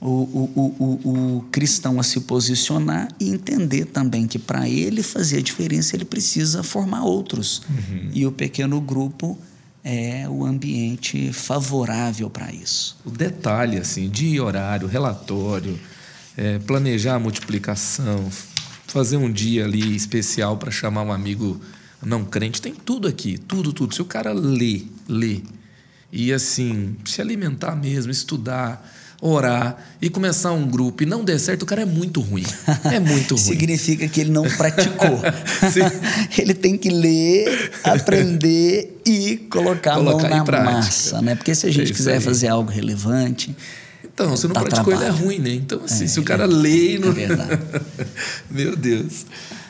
[SPEAKER 2] o, o, o, o cristão a se posicionar e entender também que para ele fazer a diferença ele precisa formar outros. Uhum. E o pequeno grupo é o ambiente favorável para isso.
[SPEAKER 1] O detalhe assim, de horário, relatório, é, planejar a multiplicação, fazer um dia ali especial para chamar um amigo não crente, tem tudo aqui, tudo, tudo. Se o cara lê, lê, e assim, se alimentar mesmo, estudar, orar e começar um grupo e não der certo, o cara é muito ruim. É muito ruim.
[SPEAKER 2] Significa que ele não praticou. ele tem que ler, aprender e colocar, colocar a mão na prática. massa, né? Porque se a gente é quiser aí. fazer algo relevante,
[SPEAKER 1] então, se não tá praticou, trabalho. ele é ruim, né? Então, assim, é, se o cara é, lê. Não... É verdade. Meu Deus.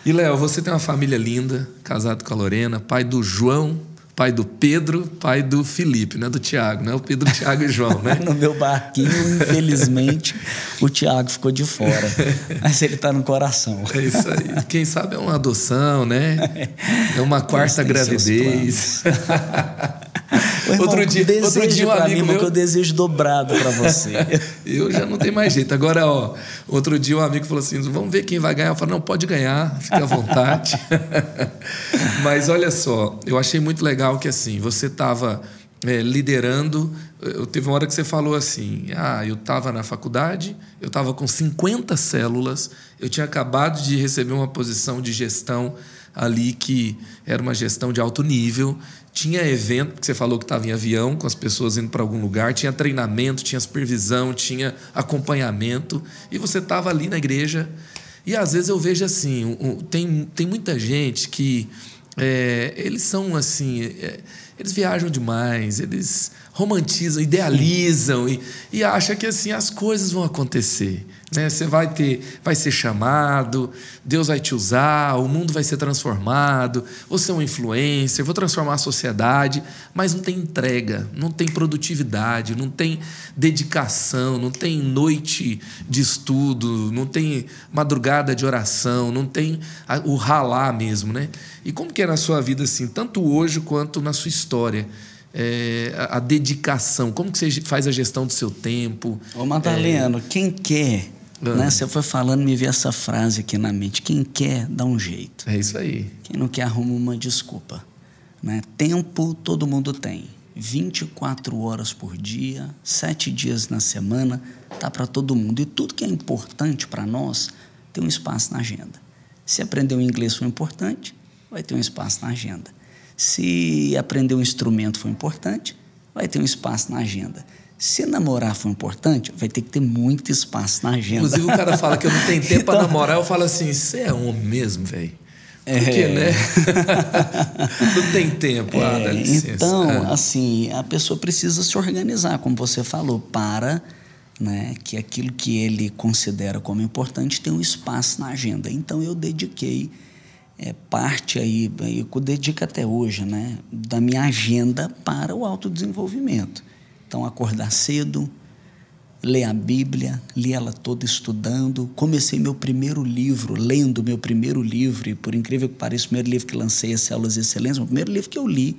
[SPEAKER 1] E, Léo, você tem uma família linda, casado com a Lorena, pai do João, pai do Pedro, pai do Felipe, não é do Tiago, não é o Pedro, Tiago e João, né?
[SPEAKER 2] no meu barquinho, infelizmente, o Tiago ficou de fora. Mas ele está no coração.
[SPEAKER 1] É isso aí. Quem sabe é uma adoção, né? É uma quarta gravidez.
[SPEAKER 2] Irmão, outro dia, outro dia um amigo mim, meu que eu desejo dobrado para você.
[SPEAKER 1] eu já não tenho mais jeito. Agora, ó, outro dia um amigo falou assim: "Vamos ver quem vai ganhar". Eu falei: "Não, pode ganhar, fica à vontade". Mas olha só, eu achei muito legal que assim, você estava é, liderando. Eu, teve uma hora que você falou assim: ah, eu estava na faculdade, eu estava com 50 células, eu tinha acabado de receber uma posição de gestão ali que era uma gestão de alto nível. Tinha evento, que você falou que estava em avião, com as pessoas indo para algum lugar, tinha treinamento, tinha supervisão, tinha acompanhamento, e você estava ali na igreja. E às vezes eu vejo assim: tem, tem muita gente que é, eles são assim. É, eles viajam demais, eles romantizam, idealizam e, e acham que assim as coisas vão acontecer. Né? Você vai ter, vai ser chamado, Deus vai te usar, o mundo vai ser transformado, você é um influencer, vou transformar a sociedade, mas não tem entrega, não tem produtividade, não tem dedicação, não tem noite de estudo, não tem madrugada de oração, não tem o ralar mesmo, né? E como que é na sua vida assim, tanto hoje quanto na sua história? É, a, a, dedicação, como que você faz a gestão do seu tempo?
[SPEAKER 2] Ô Madaleno, é... quem quer ah. Né? Você foi falando, me veio essa frase aqui na mente: quem quer, dá um jeito.
[SPEAKER 1] É isso aí.
[SPEAKER 2] Quem não quer, arruma uma desculpa. Né? Tempo todo mundo tem. 24 horas por dia, sete dias na semana, tá para todo mundo. E tudo que é importante para nós tem um espaço na agenda. Se aprender o inglês foi importante, vai ter um espaço na agenda. Se aprender um instrumento foi importante, vai ter um espaço na agenda. Se namorar for importante, vai ter que ter muito espaço na agenda.
[SPEAKER 1] Inclusive, o cara fala que eu não tenho tempo então... para namorar, eu falo assim: você é homem mesmo, velho? Porque, é... né? não tem tempo, ah, é, dá licença.
[SPEAKER 2] Então, é. assim, a pessoa precisa se organizar, como você falou, para né, que aquilo que ele considera como importante tem um espaço na agenda. Então, eu dediquei é, parte aí, eu dedico até hoje, né, da minha agenda para o autodesenvolvimento. Então, acordar cedo, ler a Bíblia, li ela toda estudando. Comecei meu primeiro livro, lendo meu primeiro livro, e por incrível que pareça, o primeiro livro que lancei é Células de Excelência, o primeiro livro que eu li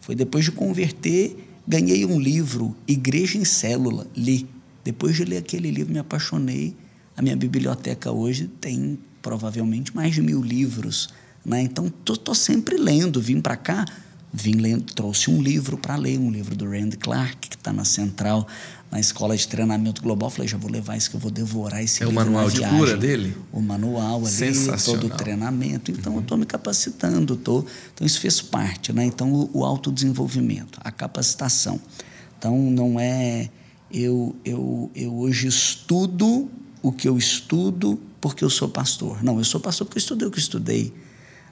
[SPEAKER 2] foi depois de converter, ganhei um livro, Igreja em Célula, li. Depois de ler aquele livro, me apaixonei. A minha biblioteca hoje tem provavelmente mais de mil livros. Né? Então, estou sempre lendo. Vim para cá, vim lendo, trouxe um livro para ler, um livro do Randy Clark, que está na central, na escola de treinamento global. Falei, já vou levar isso que eu vou devorar esse
[SPEAKER 1] é livro. É o manual de cura dele?
[SPEAKER 2] O manual ali, todo o treinamento. Então, uhum. eu estou me capacitando, tô, então isso fez parte. Né? Então, o, o autodesenvolvimento, a capacitação. Então, não é. Eu, eu, eu hoje estudo o que eu estudo porque eu sou pastor. Não, eu sou pastor porque eu estudei o que eu estudei.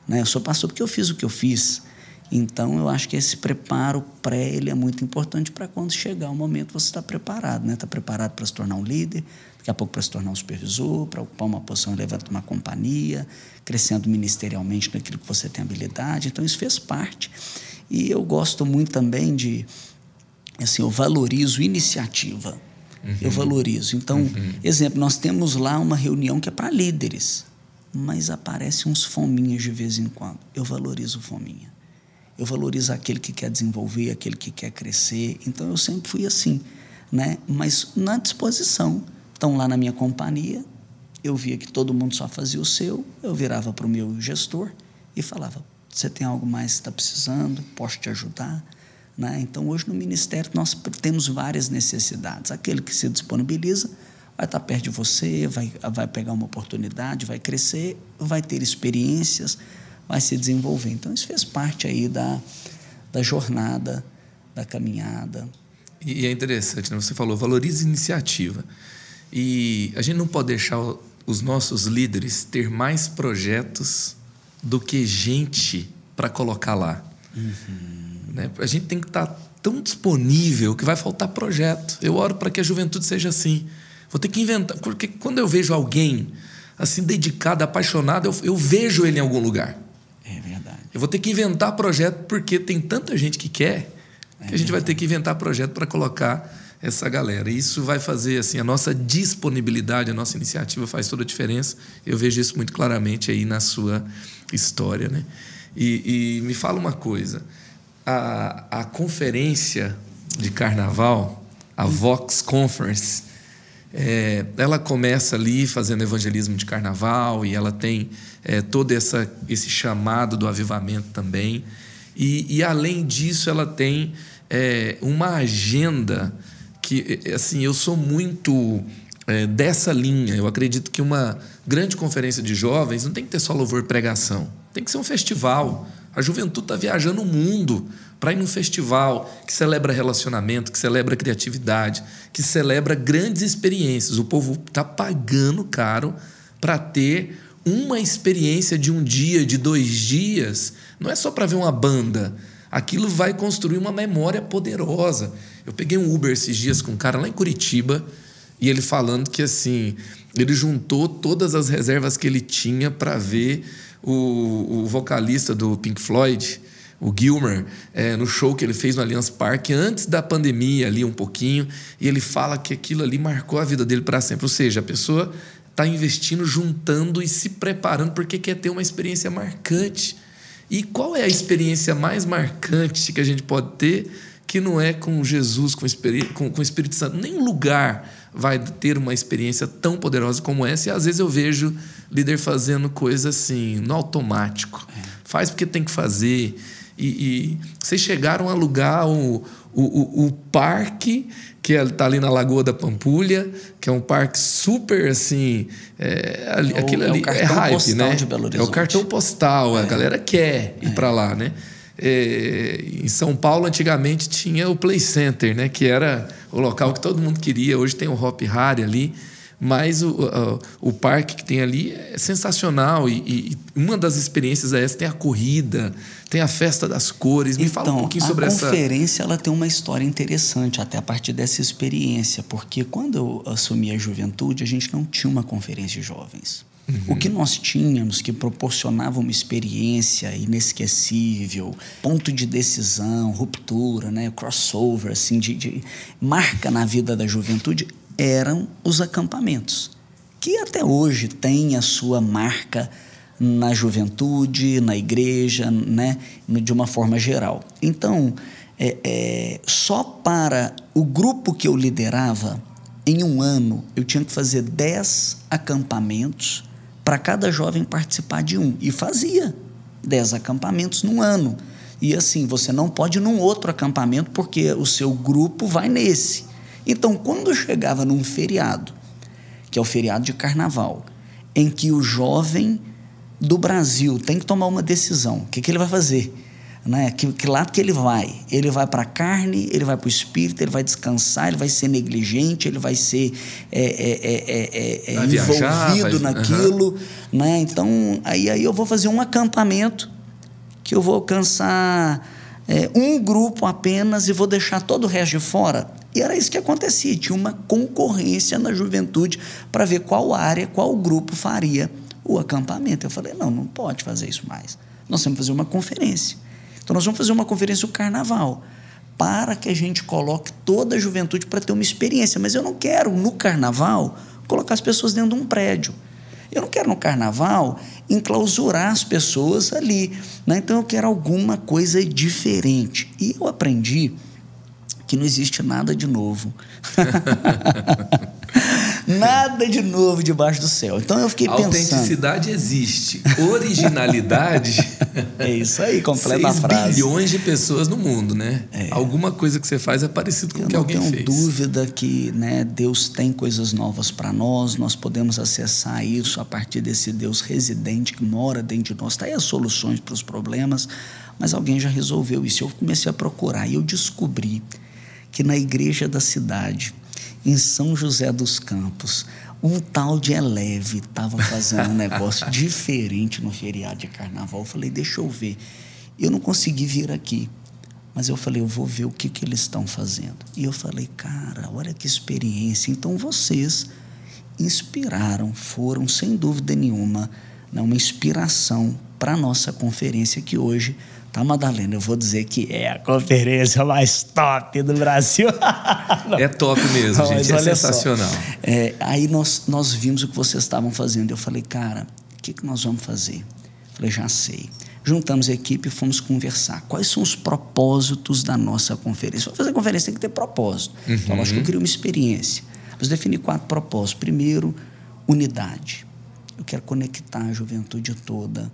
[SPEAKER 2] Né? Eu sou pastor porque eu fiz o que eu fiz. Então, eu acho que esse preparo pré ele é muito importante para quando chegar o momento você está preparado, né? Está preparado para se tornar um líder, daqui a pouco para se tornar um supervisor, para ocupar uma posição elevada numa companhia, crescendo ministerialmente naquilo que você tem habilidade. Então, isso fez parte. E eu gosto muito também de, assim, eu valorizo iniciativa. Uhum. Eu valorizo. Então, uhum. exemplo, nós temos lá uma reunião que é para líderes, mas aparecem uns fominhas de vez em quando. Eu valorizo fominha. Eu valorizo aquele que quer desenvolver, aquele que quer crescer. Então eu sempre fui assim, né? Mas na disposição. Então lá na minha companhia, eu via que todo mundo só fazia o seu, eu virava para o meu gestor e falava: "Você tem algo mais que está precisando? Posso te ajudar?" Né? Então hoje no ministério nós temos várias necessidades. Aquele que se disponibiliza vai estar perto de você, vai, vai pegar uma oportunidade, vai crescer, vai ter experiências, vai se desenvolver. Então, isso fez parte aí da, da jornada, da caminhada.
[SPEAKER 1] E é interessante, né? Você falou, valorize iniciativa. E a gente não pode deixar os nossos líderes ter mais projetos do que gente para colocar lá. Uhum. Né? A gente tem que estar tá tão disponível que vai faltar projeto. Eu oro para que a juventude seja assim. Vou ter que inventar, porque quando eu vejo alguém assim dedicado, apaixonado, eu, eu vejo ele em algum lugar. Eu vou ter que inventar projeto porque tem tanta gente que quer que a gente vai ter que inventar projeto para colocar essa galera. E isso vai fazer assim a nossa disponibilidade, a nossa iniciativa faz toda a diferença. Eu vejo isso muito claramente aí na sua história, né? E, e me fala uma coisa, a, a conferência de carnaval, a Vox Conference, é, ela começa ali fazendo evangelismo de carnaval e ela tem é, todo essa, esse chamado do avivamento também. E, e além disso, ela tem é, uma agenda que, assim, eu sou muito é, dessa linha. Eu acredito que uma grande conferência de jovens não tem que ter só louvor pregação. Tem que ser um festival. A juventude está viajando o mundo para ir num festival que celebra relacionamento, que celebra criatividade, que celebra grandes experiências. O povo está pagando caro para ter uma experiência de um dia, de dois dias. Não é só para ver uma banda. Aquilo vai construir uma memória poderosa. Eu peguei um Uber esses dias com um cara lá em Curitiba e ele falando que assim ele juntou todas as reservas que ele tinha para ver o, o, vocalista do Pink Floyd, o Gilmer, é, no show que ele fez no Allianz Parque antes da pandemia ali um pouquinho, e ele fala que aquilo ali marcou a vida dele para sempre. Ou seja, a pessoa está investindo, juntando e se preparando porque quer ter uma experiência marcante. E qual é a experiência mais marcante que a gente pode ter que não é com Jesus, com, com, com o Espírito Santo? Nenhum lugar vai ter uma experiência tão poderosa como essa. E às vezes eu vejo líder fazendo coisa assim, no automático. É. Faz porque tem que fazer. E, e vocês chegaram a alugar o, o, o, o parque que está ali na Lagoa da Pampulha, que é um parque super assim. É, ali, é o, aquilo é ali é hype, né? É o cartão postal, é. a galera quer ir é. para lá, né? É, em São Paulo, antigamente, tinha o Play Center, né? que era o local que todo mundo queria. Hoje tem o Hop Harry ali. Mas o, o, o, parque que tem ali é sensacional. E, e, uma das experiências é essa: tem a corrida, tem a festa das cores. Me então, fala um então, pouquinho sobre essa.
[SPEAKER 2] A conferência ela tem uma história interessante, até a partir dessa experiência. Porque quando eu assumi a juventude, a gente não tinha uma conferência de jovens. Uhum. O que nós tínhamos que proporcionava uma experiência inesquecível, ponto de decisão, ruptura, né, crossover, assim, de, de marca na vida da juventude, eram os acampamentos, que até hoje tem a sua marca na juventude, na igreja, né, de uma forma geral. Então, é, é, só para o grupo que eu liderava, em um ano, eu tinha que fazer 10 acampamentos para cada jovem participar de um. E fazia dez acampamentos num ano. E assim, você não pode ir num outro acampamento porque o seu grupo vai nesse. Então, quando chegava num feriado, que é o feriado de carnaval, em que o jovem do Brasil tem que tomar uma decisão, o que, que ele vai fazer? né? Que, que lado que ele vai? Ele vai para a carne, ele vai para o espírito, ele vai descansar, ele vai ser negligente, ele vai ser é, é, é, vai envolvido viajar, vai... naquilo, uhum. né? Então aí, aí eu vou fazer um acampamento que eu vou alcançar um grupo apenas e vou deixar todo o resto de fora. E era isso que acontecia. Tinha uma concorrência na juventude para ver qual área, qual grupo faria o acampamento. Eu falei: não, não pode fazer isso mais. Nós temos que fazer uma conferência. Então, nós vamos fazer uma conferência do carnaval para que a gente coloque toda a juventude para ter uma experiência. Mas eu não quero, no carnaval, colocar as pessoas dentro de um prédio. Eu não quero, no carnaval, enclausurar as pessoas ali. Né? Então, eu quero alguma coisa diferente. E eu aprendi que não existe nada de novo. Nada de novo debaixo do céu. Então eu fiquei pensando.
[SPEAKER 1] Autenticidade existe. Originalidade.
[SPEAKER 2] é isso aí, completa a
[SPEAKER 1] frase. bilhões de pessoas no mundo, né? É. Alguma coisa que você faz é parecido com o que alguém fez. Eu
[SPEAKER 2] não tenho dúvida que né, Deus tem coisas novas para nós, nós podemos acessar isso a partir desse Deus residente que mora dentro de nós. Está aí as soluções para os problemas, mas alguém já resolveu isso. Eu comecei a procurar e eu descobri que na igreja da cidade, em São José dos Campos, um tal de Eleve estava fazendo um negócio diferente no feriado de carnaval. Eu falei, deixa eu ver. Eu não consegui vir aqui, mas eu falei, eu vou ver o que, que eles estão fazendo. E eu falei, cara, olha que experiência. Então vocês inspiraram, foram, sem dúvida nenhuma, né, uma inspiração para a nossa conferência que hoje Tá, Madalena, eu vou dizer que é a conferência mais top do Brasil.
[SPEAKER 1] é top mesmo, gente, é sensacional.
[SPEAKER 2] É, aí nós, nós vimos o que vocês estavam fazendo. Eu falei, cara, o que, que nós vamos fazer? Eu falei, já sei. Juntamos a equipe e fomos conversar. Quais são os propósitos da nossa conferência? Para fazer conferência tem que ter propósito. Uhum. Então, acho que eu queria uma experiência. Vamos definir quatro propósitos. Primeiro, unidade. Eu quero conectar a juventude toda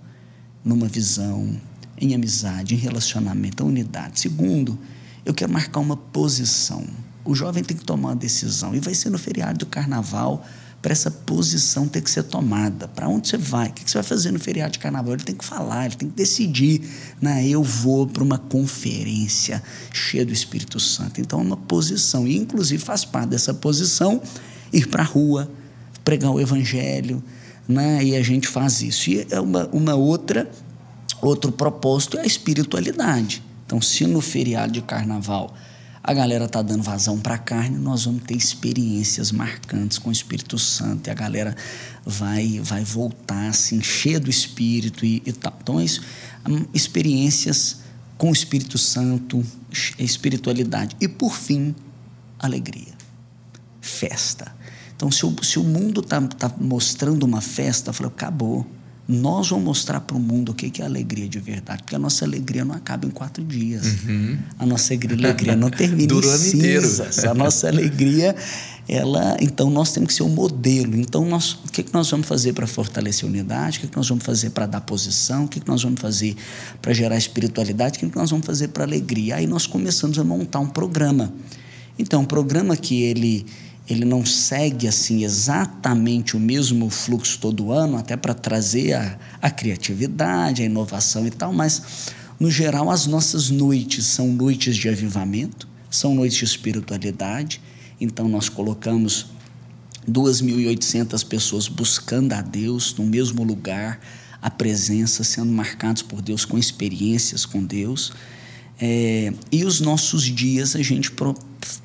[SPEAKER 2] numa visão, em amizade, em relacionamento, a unidade. Segundo, eu quero marcar uma posição. O jovem tem que tomar uma decisão. E vai ser no feriado do carnaval, para essa posição ter que ser tomada. Para onde você vai? O que você vai fazer no feriado de carnaval? Ele tem que falar, ele tem que decidir. Né? Eu vou para uma conferência cheia do Espírito Santo. Então, é uma posição. E, inclusive, faz parte dessa posição ir para a rua, pregar o Evangelho. Né? E a gente faz isso. E é uma, uma outra Outro propósito é a espiritualidade. Então, se no feriado de carnaval a galera está dando vazão para a carne, nós vamos ter experiências marcantes com o Espírito Santo e a galera vai vai voltar assim, cheia do Espírito e, e tal. Então, é isso, hum, experiências com o Espírito Santo, espiritualidade. E, por fim, alegria, festa. Então, se o, se o mundo está tá mostrando uma festa, eu falo, acabou nós vamos mostrar para o mundo o que é alegria de verdade, porque a nossa alegria não acaba em quatro dias. Uhum. A nossa alegria não termina em cinzas. A nossa alegria, ela, então nós temos que ser um modelo. Então nós, o que, que nós vamos fazer para fortalecer a unidade? O que, que nós vamos fazer para dar posição? O que, que nós vamos fazer para gerar espiritualidade? O que, que nós vamos fazer para alegria? Aí nós começamos a montar um programa. Então, um programa que ele ele não segue assim exatamente o mesmo fluxo todo ano, até para trazer a, a criatividade, a inovação e tal, mas no geral as nossas noites são noites de avivamento, são noites de espiritualidade. Então nós colocamos 2.800 pessoas buscando a Deus no mesmo lugar, a presença, sendo marcados por Deus com experiências com Deus. É, e os nossos dias a gente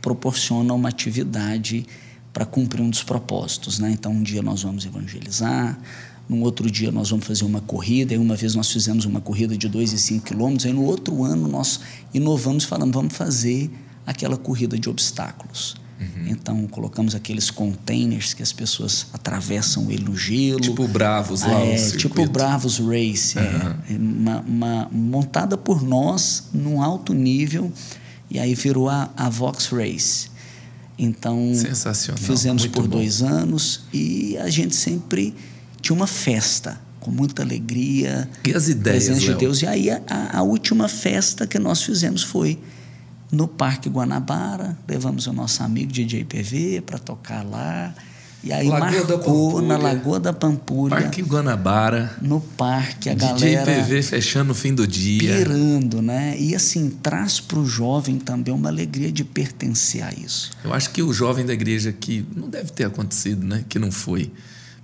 [SPEAKER 2] proporciona uma atividade para cumprir um dos propósitos. Né? Então, um dia nós vamos evangelizar, no outro dia nós vamos fazer uma corrida, e uma vez nós fizemos uma corrida de 2 e 5 quilômetros, aí no outro ano nós inovamos falamos, vamos fazer aquela corrida de obstáculos. Uhum. Então, colocamos aqueles containers que as pessoas atravessam ele no gelo.
[SPEAKER 1] Tipo Bravos lá.
[SPEAKER 2] É, tipo Bravos Race. Uhum. É, uma, uma, montada por nós num alto nível. E aí virou a, a Vox Race. Então, fizemos por bom. dois anos e a gente sempre tinha uma festa com muita alegria.
[SPEAKER 1] E as ideias,
[SPEAKER 2] presença de Deus. E aí a, a, última festa que nós fizemos foi no Parque Guanabara. Levamos o nosso amigo DJ PV para tocar lá. E aí Lagoa marcou na Lagoa da Pampulha.
[SPEAKER 1] Parque Guanabara.
[SPEAKER 2] No parque, a
[SPEAKER 1] DJ
[SPEAKER 2] galera.
[SPEAKER 1] PV fechando no fim do dia.
[SPEAKER 2] Pirando, né? E assim, traz para o jovem também uma alegria de pertencer a isso.
[SPEAKER 1] Eu acho que o jovem da igreja aqui não deve ter acontecido, né? Que não foi.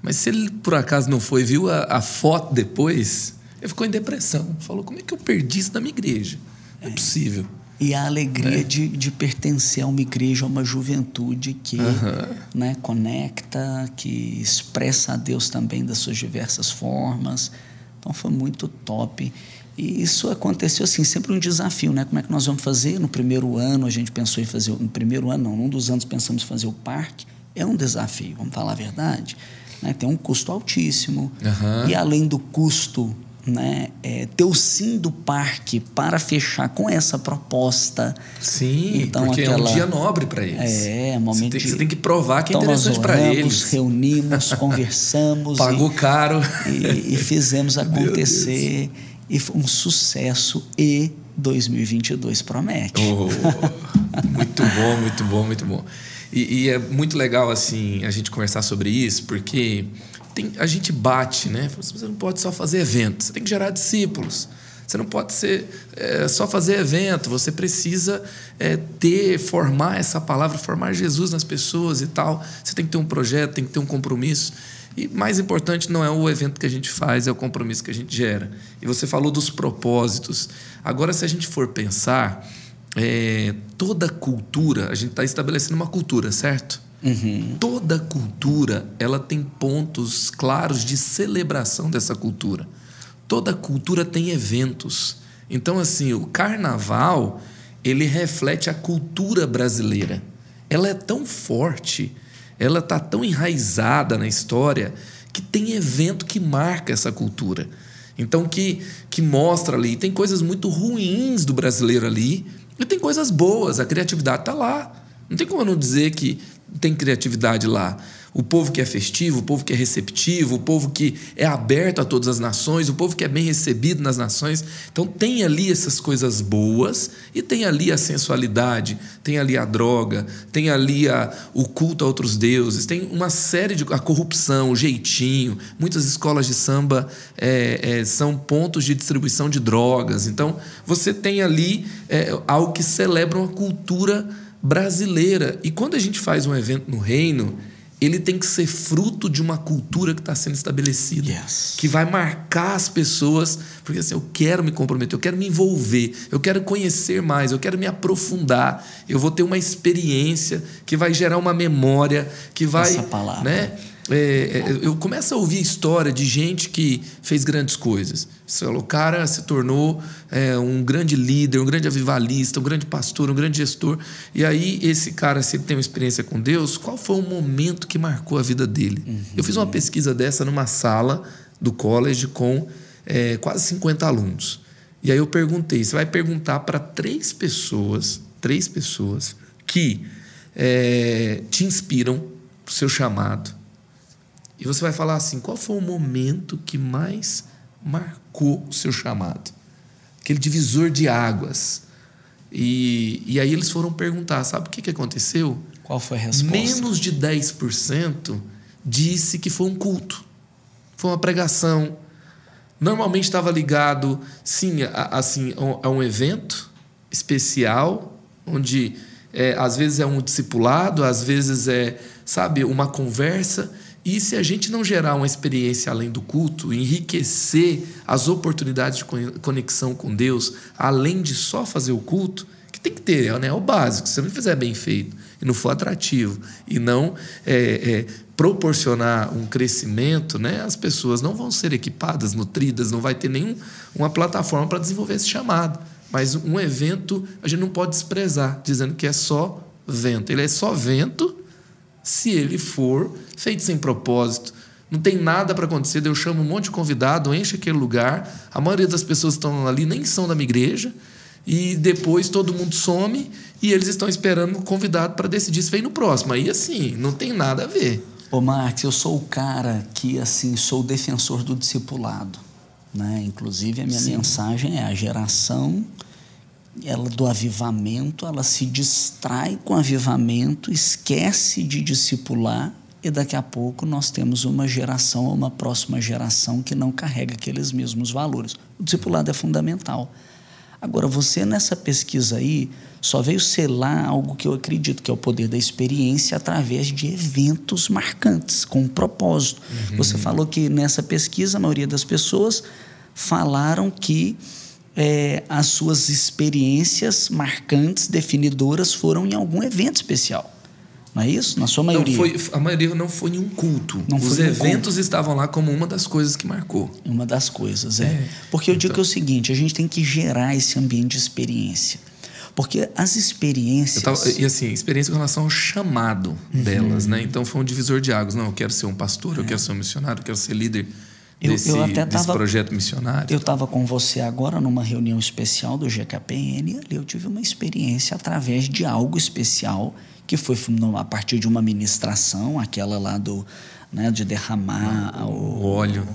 [SPEAKER 1] Mas se ele por acaso não foi, viu a, a foto depois, ele ficou em depressão. Falou: como é que eu perdi isso na minha igreja? Não é, é possível
[SPEAKER 2] e a alegria é. de, de pertencer a uma igreja, a uma juventude que uhum. né, conecta, que expressa a Deus também das suas diversas formas. Então foi muito top. E isso aconteceu assim, sempre um desafio, né? Como é que nós vamos fazer? No primeiro ano a gente pensou em fazer, no primeiro ano não, num dos anos pensamos em fazer o parque. É um desafio, vamos falar a verdade. Né? Tem um custo altíssimo. Uhum. E além do custo né, é, ter o sim do parque para fechar com essa proposta.
[SPEAKER 1] Sim, então, porque aquela, é um dia nobre para eles.
[SPEAKER 2] É, é momento
[SPEAKER 1] você tem, de, você tem que provar que é então é interessante para eles.
[SPEAKER 2] reunimos, conversamos.
[SPEAKER 1] Pagou
[SPEAKER 2] e,
[SPEAKER 1] caro.
[SPEAKER 2] E, e fizemos acontecer. E foi um sucesso e 2022 promete.
[SPEAKER 1] Oh, muito bom, muito bom, muito bom. E, e, é muito legal assim a gente conversar sobre isso, porque tem, a gente bate, né? Você não pode só fazer eventos, você tem que gerar discípulos. Você não pode ser é, só fazer evento, você precisa é, ter, formar essa palavra, formar Jesus nas pessoas e tal. Você tem que ter um projeto, tem que ter um compromisso. E mais importante não é o evento que a gente faz, é o compromisso que a gente gera. E você falou dos propósitos. Agora, se a gente for pensar, é, toda cultura, a gente está estabelecendo uma cultura, certo?
[SPEAKER 2] Uhum.
[SPEAKER 1] Toda cultura ela tem pontos claros de celebração dessa cultura. Toda cultura tem eventos. Então, assim, o carnaval ele reflete a cultura brasileira. Ela é tão forte ela está tão enraizada na história que tem evento que marca essa cultura. Então, que, que mostra ali. Tem coisas muito ruins do brasileiro ali e tem coisas boas. A criatividade está lá. Não tem como eu não dizer que tem criatividade lá o povo que é festivo, o povo que é receptivo, o povo que é aberto a todas as nações, o povo que é bem recebido nas nações. Então tem ali essas coisas boas e tem ali a sensualidade, tem ali a droga, tem ali a, o culto a outros deuses, tem uma série de a corrupção, o jeitinho. Muitas escolas de samba é, é, são pontos de distribuição de drogas. Então você tem ali é, algo que celebra uma cultura brasileira. E quando a gente faz um evento no reino, ele tem que ser fruto de uma cultura que está sendo estabelecida,
[SPEAKER 2] yes.
[SPEAKER 1] que vai marcar as pessoas, porque assim, eu quero me comprometer, eu quero me envolver, eu quero conhecer mais, eu quero me aprofundar, eu vou ter uma experiência que vai gerar uma memória, que vai,
[SPEAKER 2] Essa palavra.
[SPEAKER 1] né? É, é, eu começo a ouvir história de gente que fez grandes coisas. O cara se tornou é, um grande líder, um grande avivalista, um grande pastor, um grande gestor. E aí, esse cara, se ele tem uma experiência com Deus, qual foi o momento que marcou a vida dele? Uhum. Eu fiz uma pesquisa dessa numa sala do college com é, quase 50 alunos. E aí eu perguntei: você vai perguntar para três pessoas, três pessoas que é, te inspiram para o seu chamado e você vai falar assim: qual foi o momento que mais marcou o seu chamado? Aquele divisor de águas. E, e aí eles foram perguntar: sabe o que, que aconteceu?
[SPEAKER 2] Qual foi a resposta?
[SPEAKER 1] Menos de 10% disse que foi um culto, foi uma pregação. Normalmente estava ligado, sim, a, assim, a um evento especial, onde é, às vezes é um discipulado, às vezes é, sabe, uma conversa. E se a gente não gerar uma experiência além do culto, enriquecer as oportunidades de conexão com Deus, além de só fazer o culto, que tem que ter, né? é o básico. Se você não fizer bem feito e não for atrativo e não é, é, proporcionar um crescimento, né? as pessoas não vão ser equipadas, nutridas, não vai ter nenhuma plataforma para desenvolver esse chamado. Mas um evento a gente não pode desprezar, dizendo que é só vento. Ele é só vento se ele for feito sem propósito. Não tem nada para acontecer, eu chamo um monte de convidado, enche aquele lugar. A maioria das pessoas que estão ali nem são da minha igreja. E depois todo mundo some e eles estão esperando o convidado para decidir se vem no próximo. Aí, assim, não tem nada a ver.
[SPEAKER 2] Ô, Marx, eu sou o cara que, assim, sou o defensor do discipulado. Né? Inclusive, a minha Sim. mensagem é a geração ela do avivamento, ela se distrai com o avivamento, esquece de discipular e daqui a pouco nós temos uma geração ou uma próxima geração que não carrega aqueles mesmos valores. O discipulado é fundamental. Agora, você nessa pesquisa aí só veio selar algo que eu acredito que é o poder da experiência através de eventos marcantes, com um propósito. Uhum. Você falou que nessa pesquisa a maioria das pessoas falaram que é, as suas experiências marcantes, definidoras, foram em algum evento especial. Não é isso? Na sua maioria?
[SPEAKER 1] Não foi, a maioria não foi em um culto. Não Os eventos culto. estavam lá como uma das coisas que marcou.
[SPEAKER 2] Uma das coisas, é. é. Porque eu então... digo que é o seguinte: a gente tem que gerar esse ambiente de experiência. Porque as experiências.
[SPEAKER 1] Tava, e assim, experiência com relação ao chamado uhum. delas, né? Então foi um divisor de águas. Não, eu quero ser um pastor, é. eu quero ser um missionário, eu quero ser líder desse, eu até tava, projeto missionário?
[SPEAKER 2] Eu estava com você agora numa reunião especial do GKPN e ali eu tive uma experiência através de algo especial que foi a partir de uma ministração, aquela lá do né, de derramar
[SPEAKER 1] o, o óleo.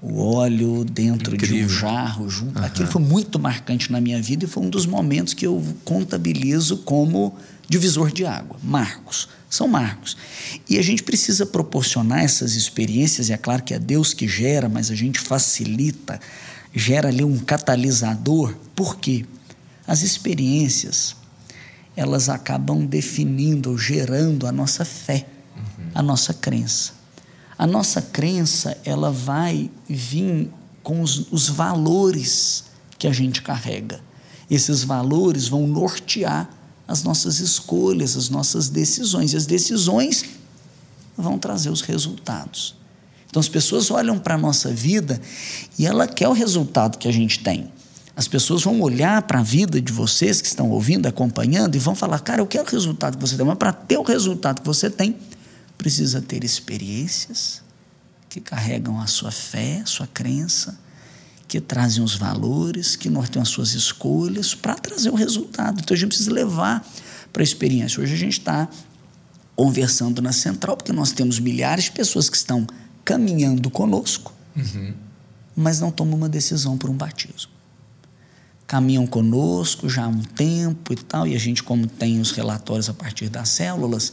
[SPEAKER 2] O, óleo dentro Incrível. de um jarro junto. Uhum. Aquilo foi muito marcante na minha vida e foi um dos momentos que eu contabilizo como divisor de água. Marcos são marcos. E a gente precisa proporcionar essas experiências, e é claro que é Deus que gera, mas a gente facilita gera ali um catalisador. Por quê? As experiências, elas acabam definindo, gerando a nossa fé, uhum. a nossa crença. A nossa crença, ela vai vir com os, os valores que a gente carrega. Esses valores vão nortear as nossas escolhas, as nossas decisões. E as decisões vão trazer os resultados. Então as pessoas olham para a nossa vida e ela quer o resultado que a gente tem. As pessoas vão olhar para a vida de vocês que estão ouvindo, acompanhando, e vão falar: Cara, eu quero o resultado que você tem. Mas para ter o resultado que você tem, precisa ter experiências que carregam a sua fé, sua crença, que trazem os valores, que norteiam as suas escolhas para trazer o resultado. Então a gente precisa levar para a experiência. Hoje a gente está conversando na central, porque nós temos milhares de pessoas que estão caminhando conosco, uhum. mas não tomam uma decisão por um batismo. Caminham conosco já há um tempo e tal, e a gente, como tem os relatórios a partir das células,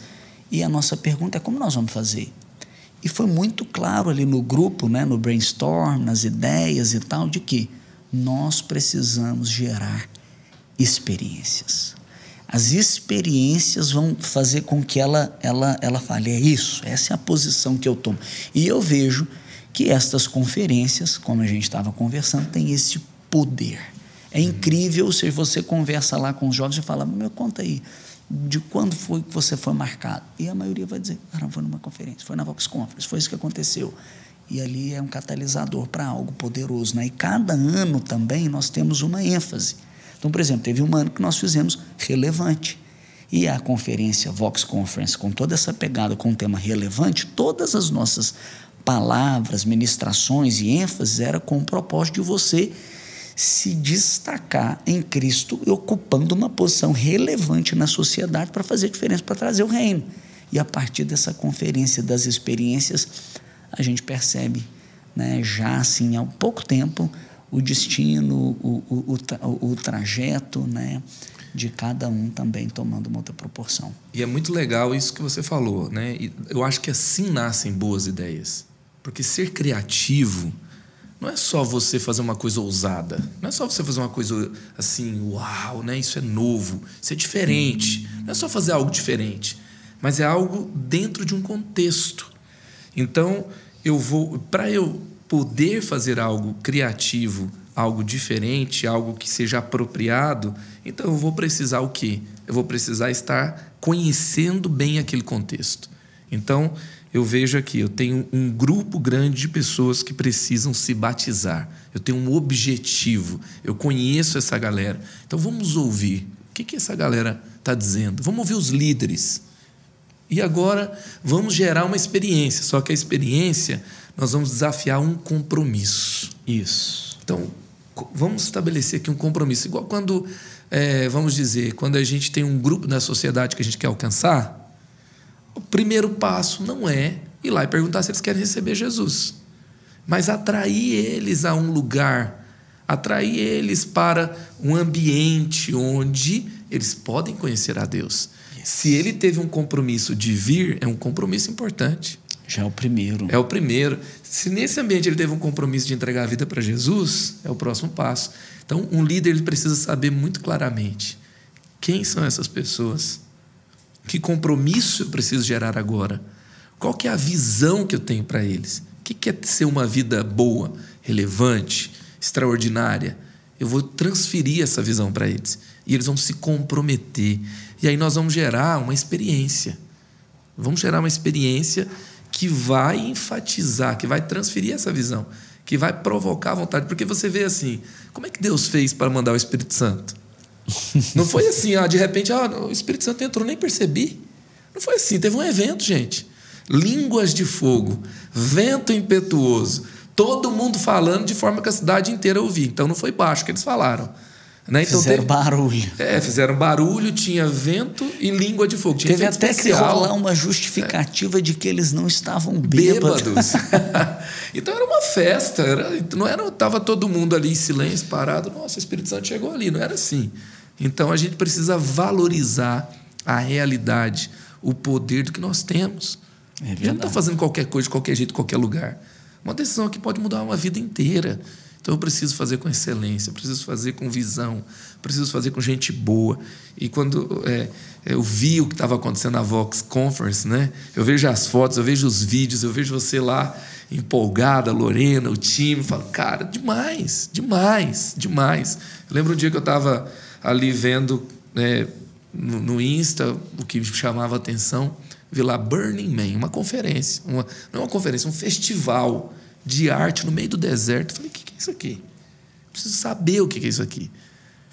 [SPEAKER 2] e a nossa pergunta é como nós vamos fazer? E foi muito claro ali no grupo, né, no brainstorm, nas ideias e tal, de que nós precisamos gerar experiências. As experiências vão fazer com que ela, ela, ela fale: é isso, essa é a posição que eu tomo. E eu vejo que estas conferências, como a gente estava conversando, têm esse poder. É incrível se você conversa lá com os jovens e fala: meu, conta aí, de quando foi que você foi marcado? E a maioria vai dizer: cara, foi numa conferência, foi na Vox Conference, foi isso que aconteceu. E ali é um catalisador para algo poderoso. Né? E cada ano também nós temos uma ênfase. Então, por exemplo, teve um ano que nós fizemos relevante. E a conferência Vox Conference, com toda essa pegada com o tema relevante, todas as nossas palavras, ministrações e ênfases era com o propósito de você se destacar em Cristo, ocupando uma posição relevante na sociedade para fazer diferença, para trazer o reino. E a partir dessa conferência das experiências, a gente percebe, né, já assim, há pouco tempo, o destino, o, o, o, o trajeto, né? de cada um também tomando uma outra proporção.
[SPEAKER 1] E é muito legal isso que você falou, né? E eu acho que assim nascem boas ideias. Porque ser criativo não é só você fazer uma coisa ousada, não é só você fazer uma coisa assim, uau, né? Isso é novo, isso é diferente. Não é só fazer algo diferente, mas é algo dentro de um contexto. Então, eu vou para eu poder fazer algo criativo, algo diferente, algo que seja apropriado, então eu vou precisar o quê? Eu vou precisar estar conhecendo bem aquele contexto. Então, eu vejo aqui, eu tenho um grupo grande de pessoas que precisam se batizar. Eu tenho um objetivo, eu conheço essa galera. Então vamos ouvir o que, que essa galera está dizendo. Vamos ouvir os líderes. E agora vamos gerar uma experiência, só que a experiência nós vamos desafiar um compromisso.
[SPEAKER 2] Isso.
[SPEAKER 1] Então, vamos estabelecer aqui um compromisso. Igual quando, é, vamos dizer, quando a gente tem um grupo na sociedade que a gente quer alcançar, o primeiro passo não é ir lá e perguntar se eles querem receber Jesus, mas atrair eles a um lugar, atrair eles para um ambiente onde eles podem conhecer a Deus. Yes. Se ele teve um compromisso de vir, é um compromisso importante.
[SPEAKER 2] Já é o primeiro.
[SPEAKER 1] É o primeiro. Se nesse ambiente ele teve um compromisso de entregar a vida para Jesus, é o próximo passo. Então, um líder ele precisa saber muito claramente quem são essas pessoas, que compromisso eu preciso gerar agora, qual que é a visão que eu tenho para eles, o que é ser uma vida boa, relevante, extraordinária. Eu vou transferir essa visão para eles e eles vão se comprometer. E aí nós vamos gerar uma experiência. Vamos gerar uma experiência que vai enfatizar, que vai transferir essa visão, que vai provocar a vontade. Porque você vê assim, como é que Deus fez para mandar o Espírito Santo? Não foi assim, ah, de repente, ah, o Espírito Santo entrou, nem percebi. Não foi assim, teve um evento, gente. Línguas de fogo, vento impetuoso, todo mundo falando de forma que a cidade inteira ouvia. Então não foi baixo que eles falaram.
[SPEAKER 2] Né? Então, fizeram teve, barulho.
[SPEAKER 1] É, fizeram barulho, tinha vento e língua de fogo. Tinha
[SPEAKER 2] teve até especial. que rolar uma justificativa é. de que eles não estavam bêbados. bêbados.
[SPEAKER 1] então era uma festa, era, não era estava todo mundo ali em silêncio, parado. Nossa, o Espírito Santo chegou ali, não era assim. Então a gente precisa valorizar a realidade, o poder do que nós temos. É a gente não está fazendo qualquer coisa de qualquer jeito, em qualquer lugar. Uma decisão que pode mudar uma vida inteira. Então eu preciso fazer com excelência, eu preciso fazer com visão, preciso fazer com gente boa. E quando é, eu vi o que estava acontecendo na Vox Conference, né? Eu vejo as fotos, eu vejo os vídeos, eu vejo você lá empolgada, Lorena, o time, falo, cara, demais, demais, demais. Eu lembro um dia que eu estava ali vendo né, no, no, Insta o que chamava atenção, vi lá Burning Man, uma conferência, uma, não é uma conferência, um festival de arte no meio do deserto. Falei, o que, que é isso aqui? Preciso saber o que, que é isso aqui.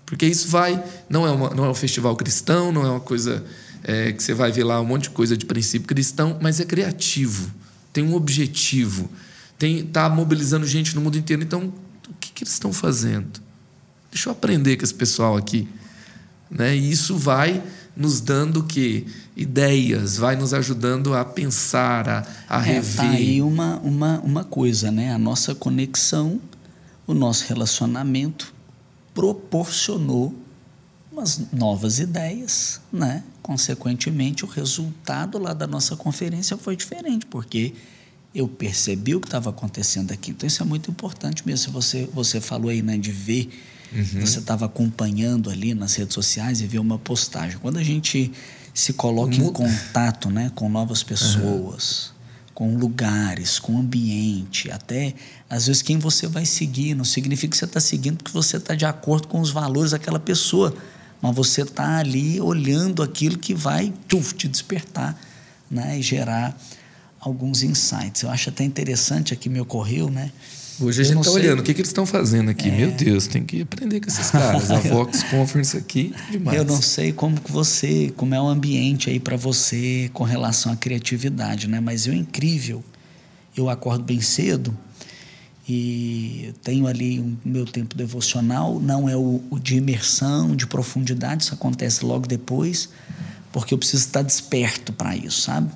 [SPEAKER 1] Porque isso vai, não é, uma, não é um festival cristão, não é uma coisa é, que você vai ver lá um monte de coisa de princípio cristão, mas é criativo, tem um objetivo, está mobilizando gente no mundo inteiro. Então, o que, que eles estão fazendo? Deixa eu aprender com esse pessoal aqui. Né? E isso vai nos dando que ideias, vai nos ajudando a pensar, a, a é, rever. Tá
[SPEAKER 2] aí uma, uma, uma coisa, né? A nossa conexão, o nosso relacionamento proporcionou umas novas ideias, né? Consequentemente, o resultado lá da nossa conferência foi diferente, porque eu percebi o que estava acontecendo aqui. Então, isso é muito importante mesmo. Você, você falou aí né, de ver Uhum. Você estava acompanhando ali nas redes sociais e viu uma postagem. Quando a gente se coloca em contato né, com novas pessoas, uhum. com lugares, com ambiente, até às vezes quem você vai seguir, não significa que você está seguindo porque você está de acordo com os valores daquela pessoa, mas você está ali olhando aquilo que vai tuf, te despertar né, e gerar alguns insights. Eu acho até interessante aqui me ocorreu, né?
[SPEAKER 1] Hoje a gente está olhando o que, que eles estão fazendo aqui. É. Meu Deus, tem que aprender com esses caras. A Vox Conference aqui, demais.
[SPEAKER 2] Eu não sei como você, como é o ambiente aí para você com relação à criatividade, né? Mas é incrível. Eu acordo bem cedo e tenho ali o meu tempo devocional. Não é o, o de imersão, de profundidade. Isso acontece logo depois, porque eu preciso estar desperto para isso, sabe?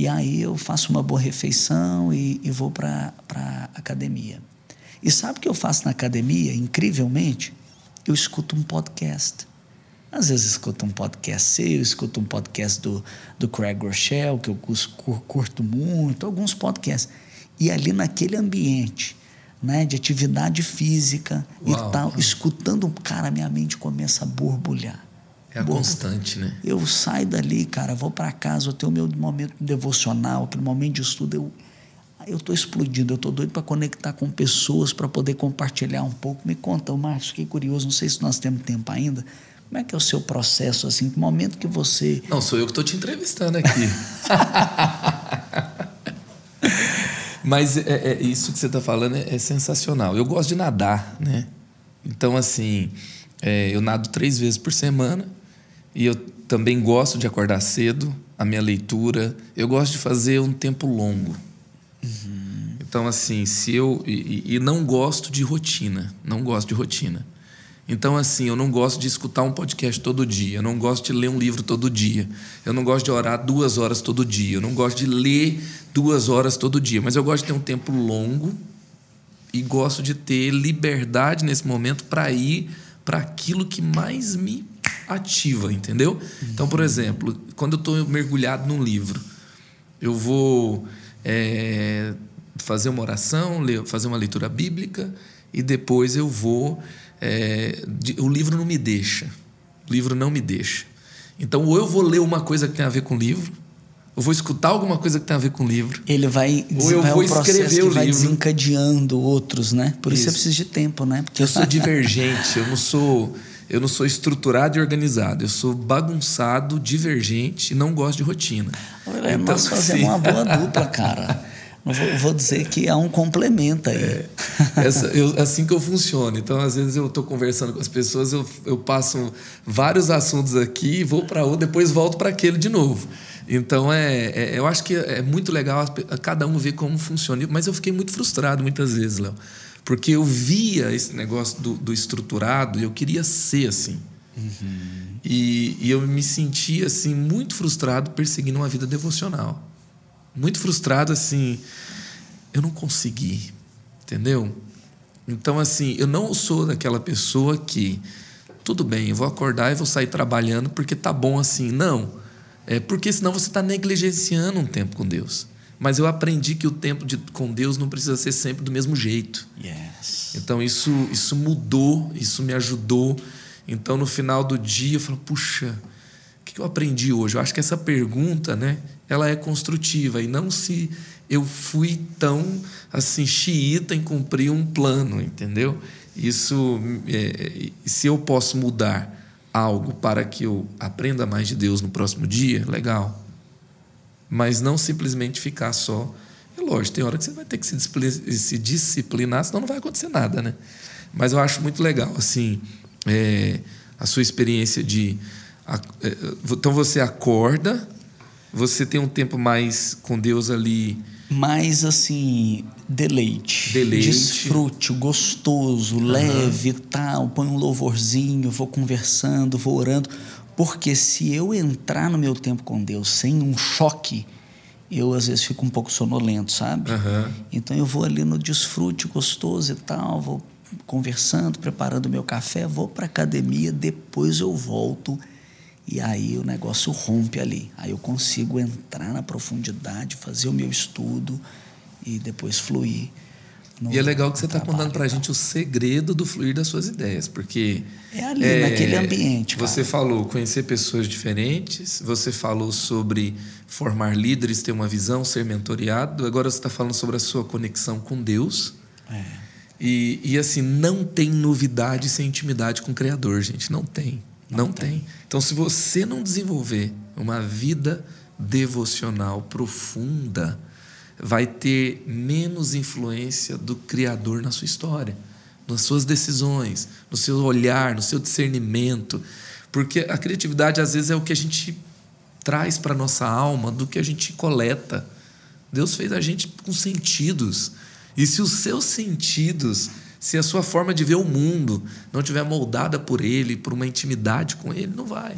[SPEAKER 2] E aí eu faço uma boa refeição e, e vou para a academia. E sabe o que eu faço na academia, incrivelmente? Eu escuto um podcast. Às vezes escuto um podcast seu, escuto um podcast do, do Craig Rochelle, que eu curto muito, alguns podcasts. E ali naquele ambiente, né, de atividade física Uau. e tal, escutando, cara, minha mente começa a borbulhar.
[SPEAKER 1] É a constante, né?
[SPEAKER 2] Eu saio dali, cara, vou para casa, eu tenho o meu momento devocional, aquele momento de estudo, eu eu estou explodindo, eu estou doido para conectar com pessoas, para poder compartilhar um pouco. Me conta, Márcio, fiquei curioso, não sei se nós temos tempo ainda. Como é que é o seu processo, assim, que momento que você...
[SPEAKER 1] Não, sou eu que estou te entrevistando aqui. Mas é, é, isso que você está falando é, é sensacional. Eu gosto de nadar, né? Então, assim, é, eu nado três vezes por semana e eu também gosto de acordar cedo, a minha leitura. Eu gosto de fazer um tempo longo. Uhum. Então, assim, se eu. E, e, não gosto de rotina. Não gosto de rotina. Então, assim, eu não gosto de escutar um podcast todo dia. Eu não gosto de ler um livro todo dia. Eu não gosto de orar duas horas todo dia. Eu não gosto de ler duas horas todo dia. Mas eu gosto de ter um tempo longo e gosto de ter liberdade nesse momento para ir para aquilo que mais me ativa, entendeu? Então, por exemplo, quando eu estou mergulhado num livro, eu vou é, fazer uma oração, fazer uma leitura bíblica e depois eu vou. É, o livro não me deixa. O livro não me deixa. Então, ou eu vou ler uma coisa que tem a ver com o livro, eu vou escutar alguma coisa que tem a ver com o livro.
[SPEAKER 2] Ele vai
[SPEAKER 1] ou eu vou um escrever o
[SPEAKER 2] vai
[SPEAKER 1] livro.
[SPEAKER 2] desencadeando outros, né? Por isso, isso você precisa de tempo, né?
[SPEAKER 1] Porque eu sou divergente, eu não sou eu não sou estruturado e organizado. Eu sou bagunçado, divergente e não gosto de rotina.
[SPEAKER 2] Olha, então, nós fazemos uma boa dupla, cara. Vou, vou, dizer que há um complemento aí. É,
[SPEAKER 1] essa, eu, assim que eu funciono. Então, às vezes, eu estou conversando com as pessoas, eu, eu passo vários assuntos aqui, vou para outro, depois volto para aquele de novo. Então, é, é, eu acho que é muito legal cada um ver como funciona. Mas eu fiquei muito frustrado muitas vezes, Léo. Porque eu via esse negócio do, do estruturado e eu queria ser assim. Uhum. E, e eu me sentia assim, muito frustrado perseguindo uma vida devocional. Muito frustrado, assim. Eu não consegui. Entendeu? Então, assim, eu não sou daquela pessoa que. Tudo bem, eu vou acordar e vou sair trabalhando porque tá bom assim. Não. É porque senão você está negligenciando um tempo com Deus. Mas eu aprendi que o tempo de, com Deus não precisa ser sempre do mesmo jeito.
[SPEAKER 2] Yes.
[SPEAKER 1] Então isso, isso mudou, isso me ajudou. Então no final do dia eu falo, puxa, o que eu aprendi hoje? Eu acho que essa pergunta, né, ela é construtiva e não se eu fui tão assim xiita em cumprir um plano, entendeu? Isso, é, se eu posso mudar algo para que eu aprenda mais de Deus no próximo dia, legal. Mas não simplesmente ficar só. É lógico, tem hora que você vai ter que se, disciplinar, senão não vai acontecer nada, né? Mas eu acho muito legal, assim, é, a sua experiência de. É, então você acorda, você tem um tempo mais com Deus ali
[SPEAKER 2] mais assim, deleite,
[SPEAKER 1] deleite.
[SPEAKER 2] desfrute, gostoso, uhum. leve, tal, põe um louvorzinho, vou conversando, vou orando, porque se eu entrar no meu tempo com Deus sem um choque, eu às vezes fico um pouco sonolento, sabe?
[SPEAKER 1] Uhum.
[SPEAKER 2] Então eu vou ali no desfrute gostoso e tal, vou conversando, preparando meu café, vou para academia, depois eu volto e aí o negócio rompe ali. Aí eu consigo entrar na profundidade, fazer o meu estudo e depois fluir.
[SPEAKER 1] No, e é legal que você está contando para a gente o segredo do fluir das suas ideias, porque.
[SPEAKER 2] É ali, é, naquele ambiente.
[SPEAKER 1] Cara. Você falou conhecer pessoas diferentes, você falou sobre formar líderes, ter uma visão, ser mentoriado, agora você está falando sobre a sua conexão com Deus.
[SPEAKER 2] É.
[SPEAKER 1] E, e assim, não tem novidade sem intimidade com o Criador, gente. Não tem. Não, não tem. tem. Então, se você não desenvolver uma vida devocional profunda, vai ter menos influência do Criador na sua história, nas suas decisões, no seu olhar, no seu discernimento. Porque a criatividade, às vezes, é o que a gente traz para a nossa alma do que a gente coleta. Deus fez a gente com sentidos. E se os seus sentidos se a sua forma de ver o mundo não tiver moldada por ele, por uma intimidade com ele, não vai.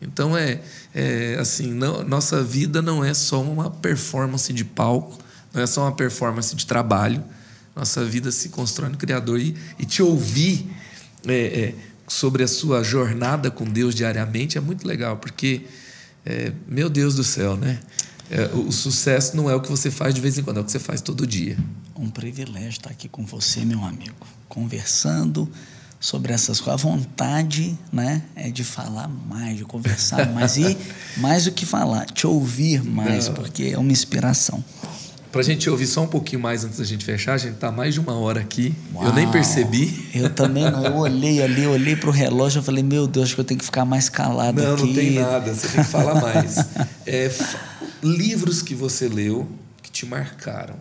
[SPEAKER 1] Então é, é assim, não, nossa vida não é só uma performance de palco, não é só uma performance de trabalho. Nossa vida se constrói no Criador e, e te ouvir é, é, sobre a sua jornada com Deus diariamente é muito legal, porque é, meu Deus do céu, né? É, o sucesso não é o que você faz de vez em quando, é o que você faz todo dia
[SPEAKER 2] um privilégio estar aqui com você, meu amigo, conversando sobre essas coisas. A vontade, né, é de falar mais, de conversar mais e mais do que falar, te ouvir mais, Não. porque é uma inspiração.
[SPEAKER 1] Para a gente ouvir só um pouquinho mais antes da gente fechar, a gente está mais de uma hora aqui. Uau, eu nem percebi.
[SPEAKER 2] Eu também não. Eu olhei ali, eu olhei para o relógio e falei, meu Deus, acho que eu tenho que ficar mais calado
[SPEAKER 1] não,
[SPEAKER 2] aqui.
[SPEAKER 1] Não, não tem nada. Você tem que falar mais. É, livros que você leu que te marcaram.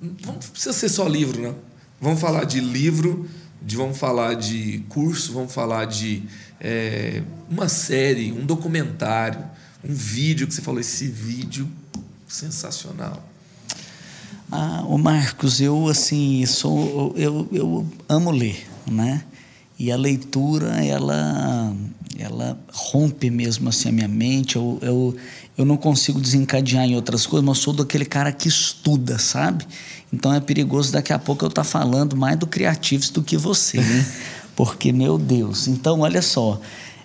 [SPEAKER 1] Não precisa ser só livro, não. Vamos falar de livro, de, vamos falar de curso, vamos falar de é, uma série, um documentário, um vídeo que você falou, esse vídeo sensacional.
[SPEAKER 2] Ah, o Marcos, eu assim sou, eu, eu amo ler, né? E a leitura ela ela rompe mesmo assim a minha mente. Eu, eu, eu não consigo desencadear em outras coisas, mas eu sou daquele cara que estuda, sabe? Então é perigoso daqui a pouco eu estar tá falando mais do Creatives do que você, né? Porque, meu Deus. Então, olha só,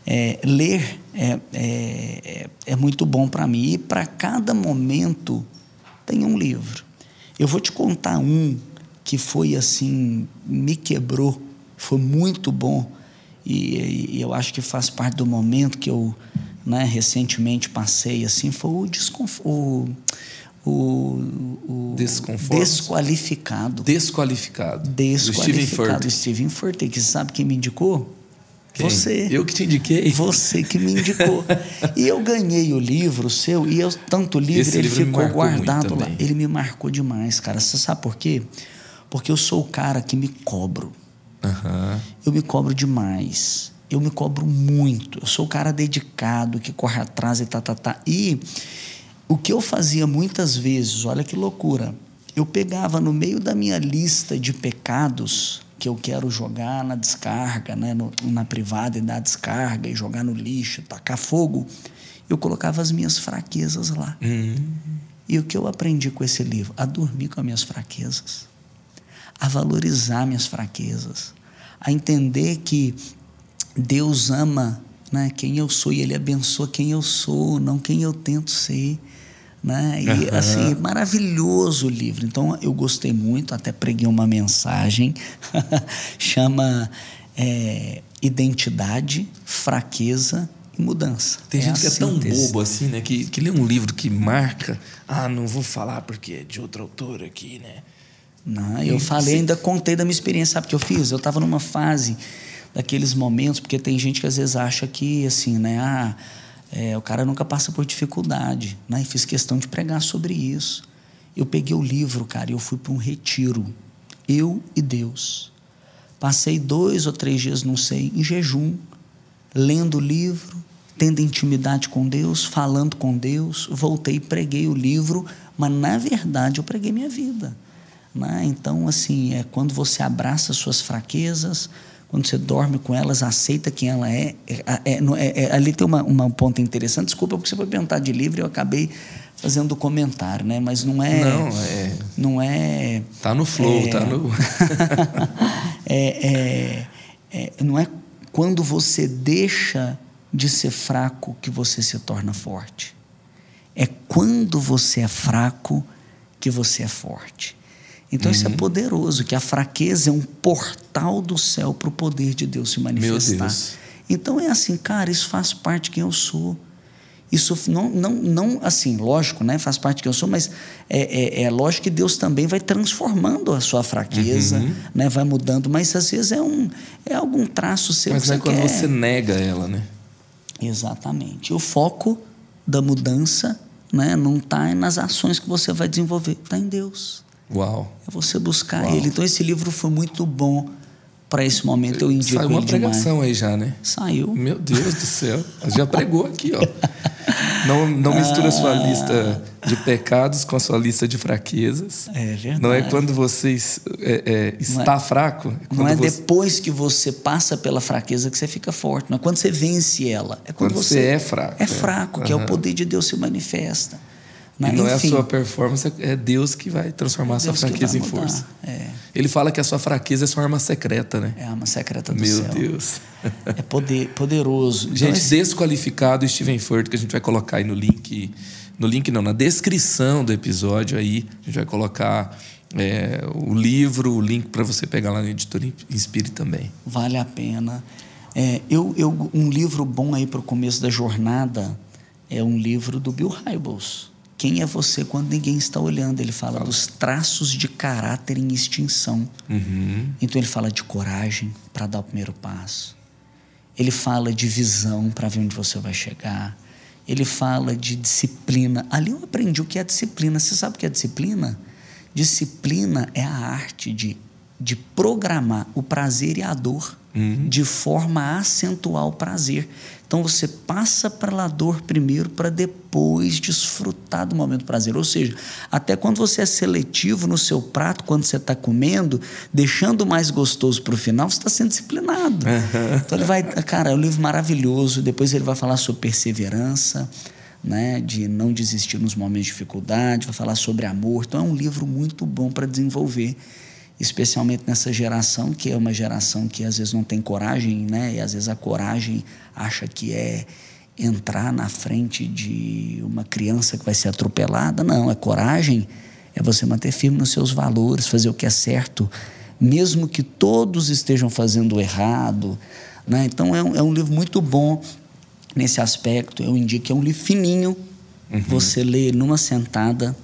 [SPEAKER 2] é, ler é, é, é muito bom para mim. E para cada momento tem um livro. Eu vou te contar um que foi assim, me quebrou, foi muito bom. E, e eu acho que faz parte do momento que eu né, recentemente passei assim, foi o desconforto. O, o desqualificado.
[SPEAKER 1] Desqualificado.
[SPEAKER 2] Desqualificado. Steven Furtick. Que sabe quem me indicou?
[SPEAKER 1] Quem?
[SPEAKER 2] Você.
[SPEAKER 1] Eu que te indiquei?
[SPEAKER 2] Você que me indicou. e eu ganhei o livro seu, e eu, tanto livro, Esse ele livro ficou guardado lá. Ele me marcou demais, cara. Você sabe por quê? Porque eu sou o cara que me cobro.
[SPEAKER 1] Uhum.
[SPEAKER 2] Eu me cobro demais eu me cobro muito. Eu sou o cara dedicado, que corre atrás e tá, tá, tá. E o que eu fazia muitas vezes, olha que loucura, eu pegava no meio da minha lista de pecados que eu quero jogar na descarga, né, no, na privada e dar descarga e jogar no lixo, tacar fogo, eu colocava as minhas fraquezas lá.
[SPEAKER 1] Uhum.
[SPEAKER 2] E o que eu aprendi com esse livro? A dormir com as minhas fraquezas, a valorizar minhas fraquezas, a entender que Deus ama né, quem eu sou e Ele abençoa quem eu sou, não quem eu tento ser. Né? E uhum. assim, maravilhoso o livro. Então eu gostei muito, até preguei uma mensagem, chama é, Identidade, Fraqueza e Mudança.
[SPEAKER 1] Tem é gente que é tão bobo assim, né? Que, que lê um livro que marca, ah, não vou falar porque é de outro autor aqui, né?
[SPEAKER 2] Não, eu falei, ainda contei da minha experiência, sabe o que eu fiz? Eu estava numa fase daqueles momentos, porque tem gente que às vezes acha que, assim, né? Ah, é, o cara nunca passa por dificuldade, né? E fiz questão de pregar sobre isso. Eu peguei o livro, cara, e eu fui para um retiro. Eu e Deus. Passei dois ou três dias, não sei, em jejum, lendo o livro, tendo intimidade com Deus, falando com Deus. Voltei e preguei o livro, mas na verdade eu preguei minha vida. Né? Então, assim, é quando você abraça suas fraquezas, quando você dorme com elas, aceita quem ela é. é, é, é, é ali tem uma, uma ponta interessante. Desculpa, porque você foi perguntar de livro e eu acabei fazendo comentário, né? Mas não é.
[SPEAKER 1] Não, é.
[SPEAKER 2] Não é.
[SPEAKER 1] Tá no flow, é, tá no.
[SPEAKER 2] é, é, é, não é quando você deixa de ser fraco que você se torna forte. É quando você é fraco que você é forte. Então uhum. isso é uhum. poderoso, que a fraqueza é um portal do céu para o poder de Deus se manifestar. Meu Deus. Então é assim, cara, isso faz parte de quem eu sou. Isso não, não, não assim, lógico, né? Faz parte de quem eu sou, mas é, é, é lógico que Deus também vai transformando a sua fraqueza, uhum. né? Vai mudando, mas às vezes é um é algum traço seu.
[SPEAKER 1] Mas
[SPEAKER 2] é
[SPEAKER 1] quando
[SPEAKER 2] quer.
[SPEAKER 1] você nega ela, né?
[SPEAKER 2] Exatamente. O foco da mudança, né? Não está nas ações que você vai desenvolver, está em Deus.
[SPEAKER 1] Uau.
[SPEAKER 2] É você buscar Uau. ele. Então esse livro foi muito bom para esse momento. Eu indico
[SPEAKER 1] Saiu uma pregação demais. aí já, né?
[SPEAKER 2] Saiu.
[SPEAKER 1] Meu Deus do céu. Já pregou aqui, ó. Não, não mistura a sua ah. lista de pecados com a sua lista de fraquezas.
[SPEAKER 2] É verdade.
[SPEAKER 1] Não é quando você é, é, está
[SPEAKER 2] não é,
[SPEAKER 1] fraco.
[SPEAKER 2] É não é você... depois que você passa pela fraqueza que você fica forte. Não é quando você vence ela. É quando,
[SPEAKER 1] quando você, você, é fraco.
[SPEAKER 2] É fraco, que é o poder de Deus se manifesta.
[SPEAKER 1] Né? E não Enfim, é a sua performance, é Deus que vai transformar é a sua fraqueza em força.
[SPEAKER 2] É.
[SPEAKER 1] Ele fala que a sua fraqueza é sua arma secreta, né?
[SPEAKER 2] É a arma secreta do
[SPEAKER 1] Meu
[SPEAKER 2] céu.
[SPEAKER 1] Meu Deus.
[SPEAKER 2] É poder, poderoso.
[SPEAKER 1] Então, gente, esse... desqualificado Steven Ford, que a gente vai colocar aí no link. No link não, na descrição do episódio aí. A gente vai colocar é, o livro, o link para você pegar lá no Editor Inspire também.
[SPEAKER 2] Vale a pena. É, eu, eu, um livro bom aí para o começo da jornada é um livro do Bill Hybels quem é você quando ninguém está olhando? Ele fala, fala. dos traços de caráter em extinção.
[SPEAKER 1] Uhum.
[SPEAKER 2] Então ele fala de coragem para dar o primeiro passo. Ele fala de visão para ver onde você vai chegar. Ele fala de disciplina. Ali eu aprendi o que é disciplina. Você sabe o que é disciplina? Disciplina é a arte de, de programar o prazer e a dor uhum. de forma a acentuar o prazer. Então você passa pela dor primeiro para depois desfrutar do momento do prazer. Ou seja, até quando você é seletivo no seu prato, quando você está comendo, deixando mais gostoso para o final, você está sendo disciplinado. Então ele vai, cara, é um livro maravilhoso. Depois ele vai falar sobre perseverança. Né, de não desistir nos momentos de dificuldade, vai falar sobre amor. Então é um livro muito bom para desenvolver especialmente nessa geração, que é uma geração que às vezes não tem coragem, né? E às vezes a coragem acha que é entrar na frente de uma criança que vai ser atropelada. Não, a coragem é você manter firme nos seus valores, fazer o que é certo, mesmo que todos estejam fazendo errado. Né? Então é um, é um livro muito bom nesse aspecto. Eu indico que é um livro fininho, uhum. você lê numa sentada.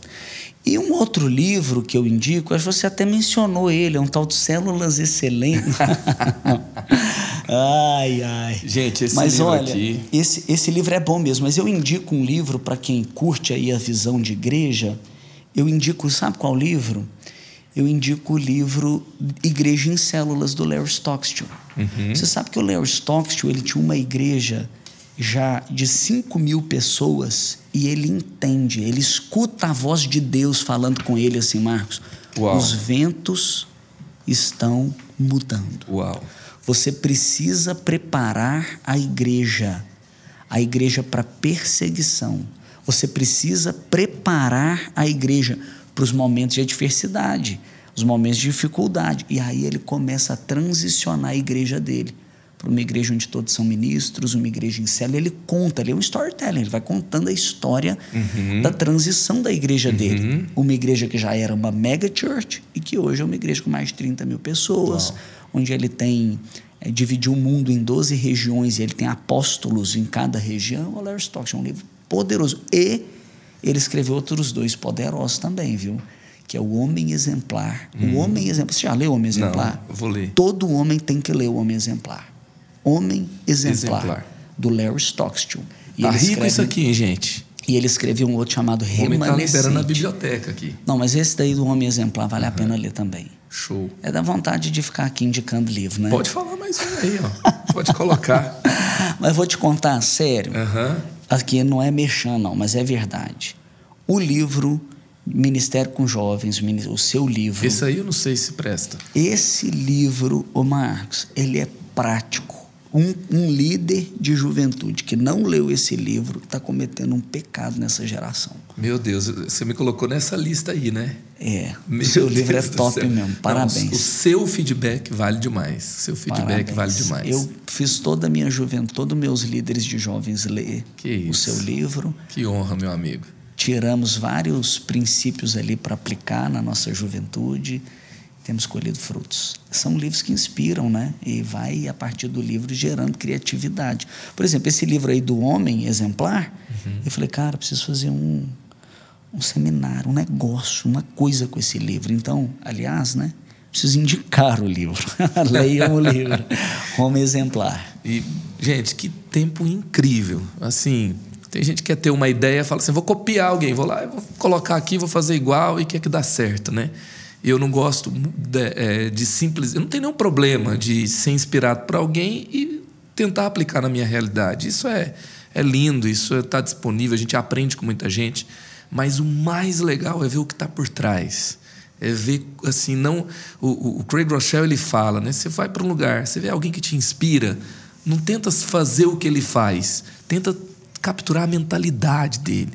[SPEAKER 2] E um outro livro que eu indico, acho que você até mencionou ele, é um tal de Células Excelentes. ai, ai.
[SPEAKER 1] Gente, esse mas livro olha, aqui...
[SPEAKER 2] Esse, esse livro é bom mesmo, mas eu indico um livro para quem curte aí a visão de igreja. Eu indico, sabe qual livro? Eu indico o livro Igreja em Células, do Larry Stockstill. Uhum. Você sabe que o Larry Stockstill ele tinha uma igreja já de 5 mil pessoas e ele entende, ele escuta a voz de Deus falando com ele assim, Marcos.
[SPEAKER 1] Uau.
[SPEAKER 2] Os ventos estão mudando.
[SPEAKER 1] Uau.
[SPEAKER 2] Você precisa preparar a igreja, a igreja para perseguição. Você precisa preparar a igreja para os momentos de adversidade, os momentos de dificuldade. E aí ele começa a transicionar a igreja dele para uma igreja onde todos são ministros, uma igreja em célula. Ele conta, ele é um storytelling, ele vai contando a história
[SPEAKER 1] Uhum.
[SPEAKER 2] da transição da igreja dele. Uma igreja que já era uma mega church e que hoje é uma igreja com mais de 30 mil pessoas, onde ele tem. é, dividiu o mundo em 12 regiões e ele tem apóstolos em cada região. O Larry Stocks é um livro poderoso. E ele escreveu outros dois poderosos também, viu? Que é o Homem Exemplar. O Homem Exemplar. Você já leu o Homem Exemplar?
[SPEAKER 1] Hum. Não, vou ler.
[SPEAKER 2] Todo homem tem que ler o Homem Exemplar. Homem Exemplar,
[SPEAKER 1] Exemplar.
[SPEAKER 2] do Larry Stockstill. E
[SPEAKER 1] Tá rico
[SPEAKER 2] escreve-
[SPEAKER 1] isso aqui, hein, gente?
[SPEAKER 2] E ele escreveu um outro chamado
[SPEAKER 1] O homem tá
[SPEAKER 2] Remanescente.
[SPEAKER 1] liberando na biblioteca aqui.
[SPEAKER 2] Não, mas esse daí do Homem Exemplar vale a pena ler também.
[SPEAKER 1] Show.
[SPEAKER 2] É da vontade de ficar aqui indicando livro, né?
[SPEAKER 1] Pode falar mais um aí, ó. Pode colocar.
[SPEAKER 2] Mas vou te contar, sério.
[SPEAKER 1] Aham.
[SPEAKER 2] Aqui não é mexer, não, mas é verdade. O livro Ministério com Jovens, o o seu livro.
[SPEAKER 1] Esse aí eu não sei se presta.
[SPEAKER 2] Esse livro, ô Marcos, ele é prático. Um, um líder de juventude que não leu esse livro está cometendo um pecado nessa geração.
[SPEAKER 1] Meu Deus, você me colocou nessa lista aí, né?
[SPEAKER 2] É,
[SPEAKER 1] Meu
[SPEAKER 2] o seu livro é
[SPEAKER 1] Deus
[SPEAKER 2] top mesmo.
[SPEAKER 1] Não,
[SPEAKER 2] Parabéns.
[SPEAKER 1] o seu feedback vale demais. Seu feedback
[SPEAKER 2] Parabéns.
[SPEAKER 1] vale demais.
[SPEAKER 2] Eu fiz toda a minha juventude, todos meus líderes de jovens ler o seu livro.
[SPEAKER 1] Que honra, meu amigo.
[SPEAKER 2] Tiramos vários princípios ali para aplicar na nossa juventude. Temos colhido frutos. São livros que inspiram, né? E vai, a partir do livro, gerando criatividade. Por exemplo, esse livro aí do Homem Exemplar,
[SPEAKER 1] Uhum.
[SPEAKER 2] eu falei, cara, preciso fazer um, um seminário, um negócio, uma coisa com esse livro. Então, aliás, né? Preciso indicar o livro. Leiam o livro. Homem Exemplar.
[SPEAKER 1] E, gente, que tempo incrível. Assim, tem gente que quer ter uma ideia, fala assim, vou copiar alguém, vou lá, vou colocar aqui, vou fazer igual e quer que dá certo, né? Eu não gosto de, é, de simples... Eu não tenho nenhum problema de ser inspirado por alguém e tentar aplicar na minha realidade. Isso é, é lindo, isso está disponível, a gente aprende com muita gente. Mas o mais legal é ver o que está por trás. É ver, assim, não... O, o- Craig Rochelle, ele fala, né? Você vai para um lugar, você vê alguém que te inspira, não tenta fazer o que ele faz, tenta capturar a mentalidade dele.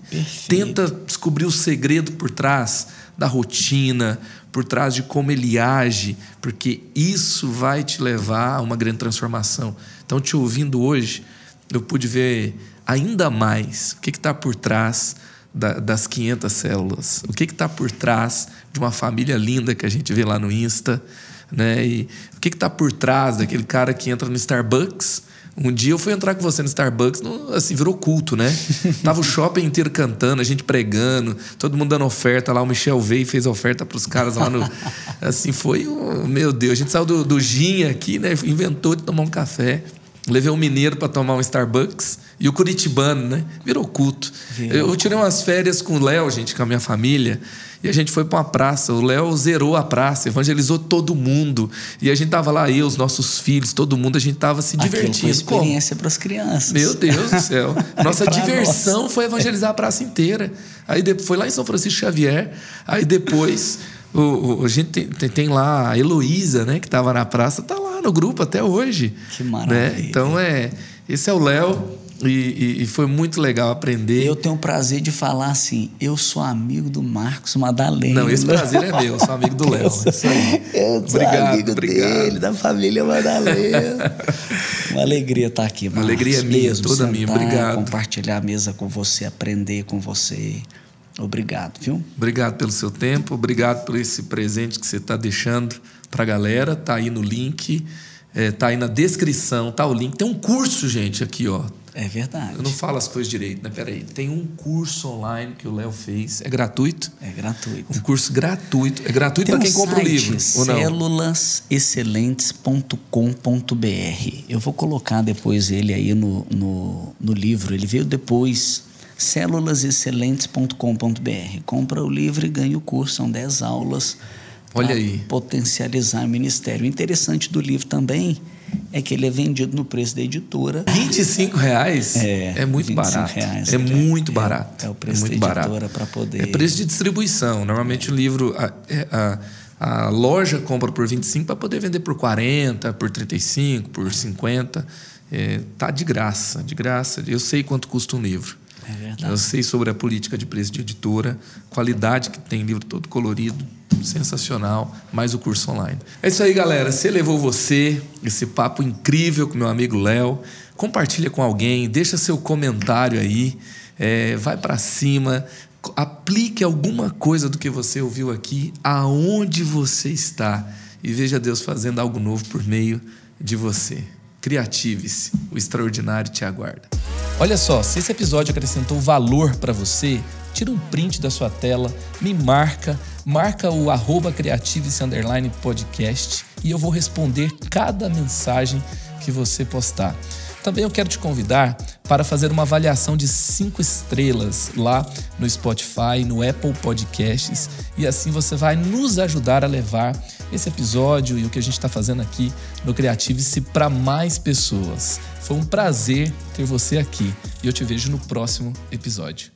[SPEAKER 1] Tenta descobrir o segredo por trás da rotina, por trás de como ele age, porque isso vai te levar a uma grande transformação. Então, te ouvindo hoje, eu pude ver ainda mais o que está por trás da- das 500 células, o que está por trás de uma família linda que a gente vê lá no Insta, né? E o que está por trás daquele cara que entra no Starbucks um dia eu fui entrar com você no Starbucks, no- assim, virou culto, né? Tava o shopping inteiro cantando, a gente pregando, todo mundo dando oferta lá. O Michel veio e fez oferta pros caras lá no. Assim, foi um. Meu Deus, a gente saiu do, do gin aqui, né? Inventou de tomar um café. Levei um mineiro para tomar um Starbucks e o curitibano, né? Virou culto. Eu tirei umas férias com o Léo, gente, com a minha família, e a gente foi para uma praça. O Léo zerou a praça, evangelizou todo mundo. E a gente tava lá, eu, os nossos filhos, todo mundo, a gente tava se
[SPEAKER 2] foi
[SPEAKER 1] divertindo. Como?
[SPEAKER 2] experiência para as crianças.
[SPEAKER 1] Meu Deus do céu. Nossa diversão foi evangelizar a praça inteira. Aí depois, foi lá em São Francisco Xavier. Aí depois, o, o- a gente tem, tem- tem lá a Heloísa, né, que estava na praça, tá lá no grupo até hoje.
[SPEAKER 2] Que
[SPEAKER 1] né?
[SPEAKER 2] maravilha.
[SPEAKER 1] Então, é, esse é o Léo. E, e- e foi muito legal aprender.
[SPEAKER 2] Eu tenho o prazer de falar assim, eu sou amigo do Marcos Madalena.
[SPEAKER 1] Não, esse prazer é meu, sou amigo do Léo.
[SPEAKER 2] Eu sou
[SPEAKER 1] Obrigado,
[SPEAKER 2] amigo
[SPEAKER 1] obrigado.
[SPEAKER 2] dele, da família Madalena. Uma alegria estar aqui, Marcos.
[SPEAKER 1] alegria minha,
[SPEAKER 2] Mesmo,
[SPEAKER 1] toda minha. Obrigado.
[SPEAKER 2] compartilhar a mesa com você, aprender com você. Obrigado, viu?
[SPEAKER 1] Obrigado pelo seu tempo, obrigado por esse presente que você está deixando para a galera. Tá aí no link, é, tá aí na descrição, tá o link. Tem um curso, gente, aqui, ó.
[SPEAKER 2] É verdade.
[SPEAKER 1] Eu não falo as coisas direito, né? Peraí. Tem um curso online que o Léo fez. É gratuito?
[SPEAKER 2] É gratuito.
[SPEAKER 1] Um curso gratuito. É gratuito para quem
[SPEAKER 2] um
[SPEAKER 1] compra o livro,
[SPEAKER 2] célulasexcelentes.com.br. Eu vou colocar depois ele aí no, no, no livro. Ele veio depois. célulasexcelentes.com.br. Compra o livro e ganha o curso. São 10 aulas.
[SPEAKER 1] Olha aí.
[SPEAKER 2] Potencializar o ministério. O interessante do livro também é que ele é vendido no preço da editora.
[SPEAKER 1] 25 reais
[SPEAKER 2] É,
[SPEAKER 1] é, muito
[SPEAKER 2] 25
[SPEAKER 1] barato.
[SPEAKER 2] reais,
[SPEAKER 1] é
[SPEAKER 2] ele é-
[SPEAKER 1] muito barato.
[SPEAKER 2] é o preço
[SPEAKER 1] muito
[SPEAKER 2] da editora pra poder-
[SPEAKER 1] É preço de distribuição. Normalmente o livro, a, é, a, a loja compra por 25 para poder vender por 40, por 35, por 50. É, tá de graça, de graça. Eu sei quanto custa um livro.
[SPEAKER 2] É.
[SPEAKER 1] Eu sei sobre a política de preço de editora, qualidade que tem, livro todo colorido, sensacional, mais o curso online. É isso aí, galera. Se levou você, esse papo incrível com meu amigo Léo, compartilha com alguém, deixa seu comentário aí, é, vai para cima, aplique alguma coisa do que você ouviu aqui aonde você está e veja Deus fazendo algo novo por meio de você. Criative-se, o extraordinário te aguarda. Olha só, se esse episódio acrescentou valor para você, tira um print da sua tela, me marca, marca o arroba podcast e eu vou responder cada mensagem que você postar. Também eu quero te convidar para fazer uma avaliação de cinco estrelas lá no Spotify, no Apple Podcasts, e assim você vai nos ajudar a levar esse episódio e o que a gente está fazendo aqui no Creative-se para mais pessoas. Foi um prazer ter você aqui e eu te vejo no próximo episódio.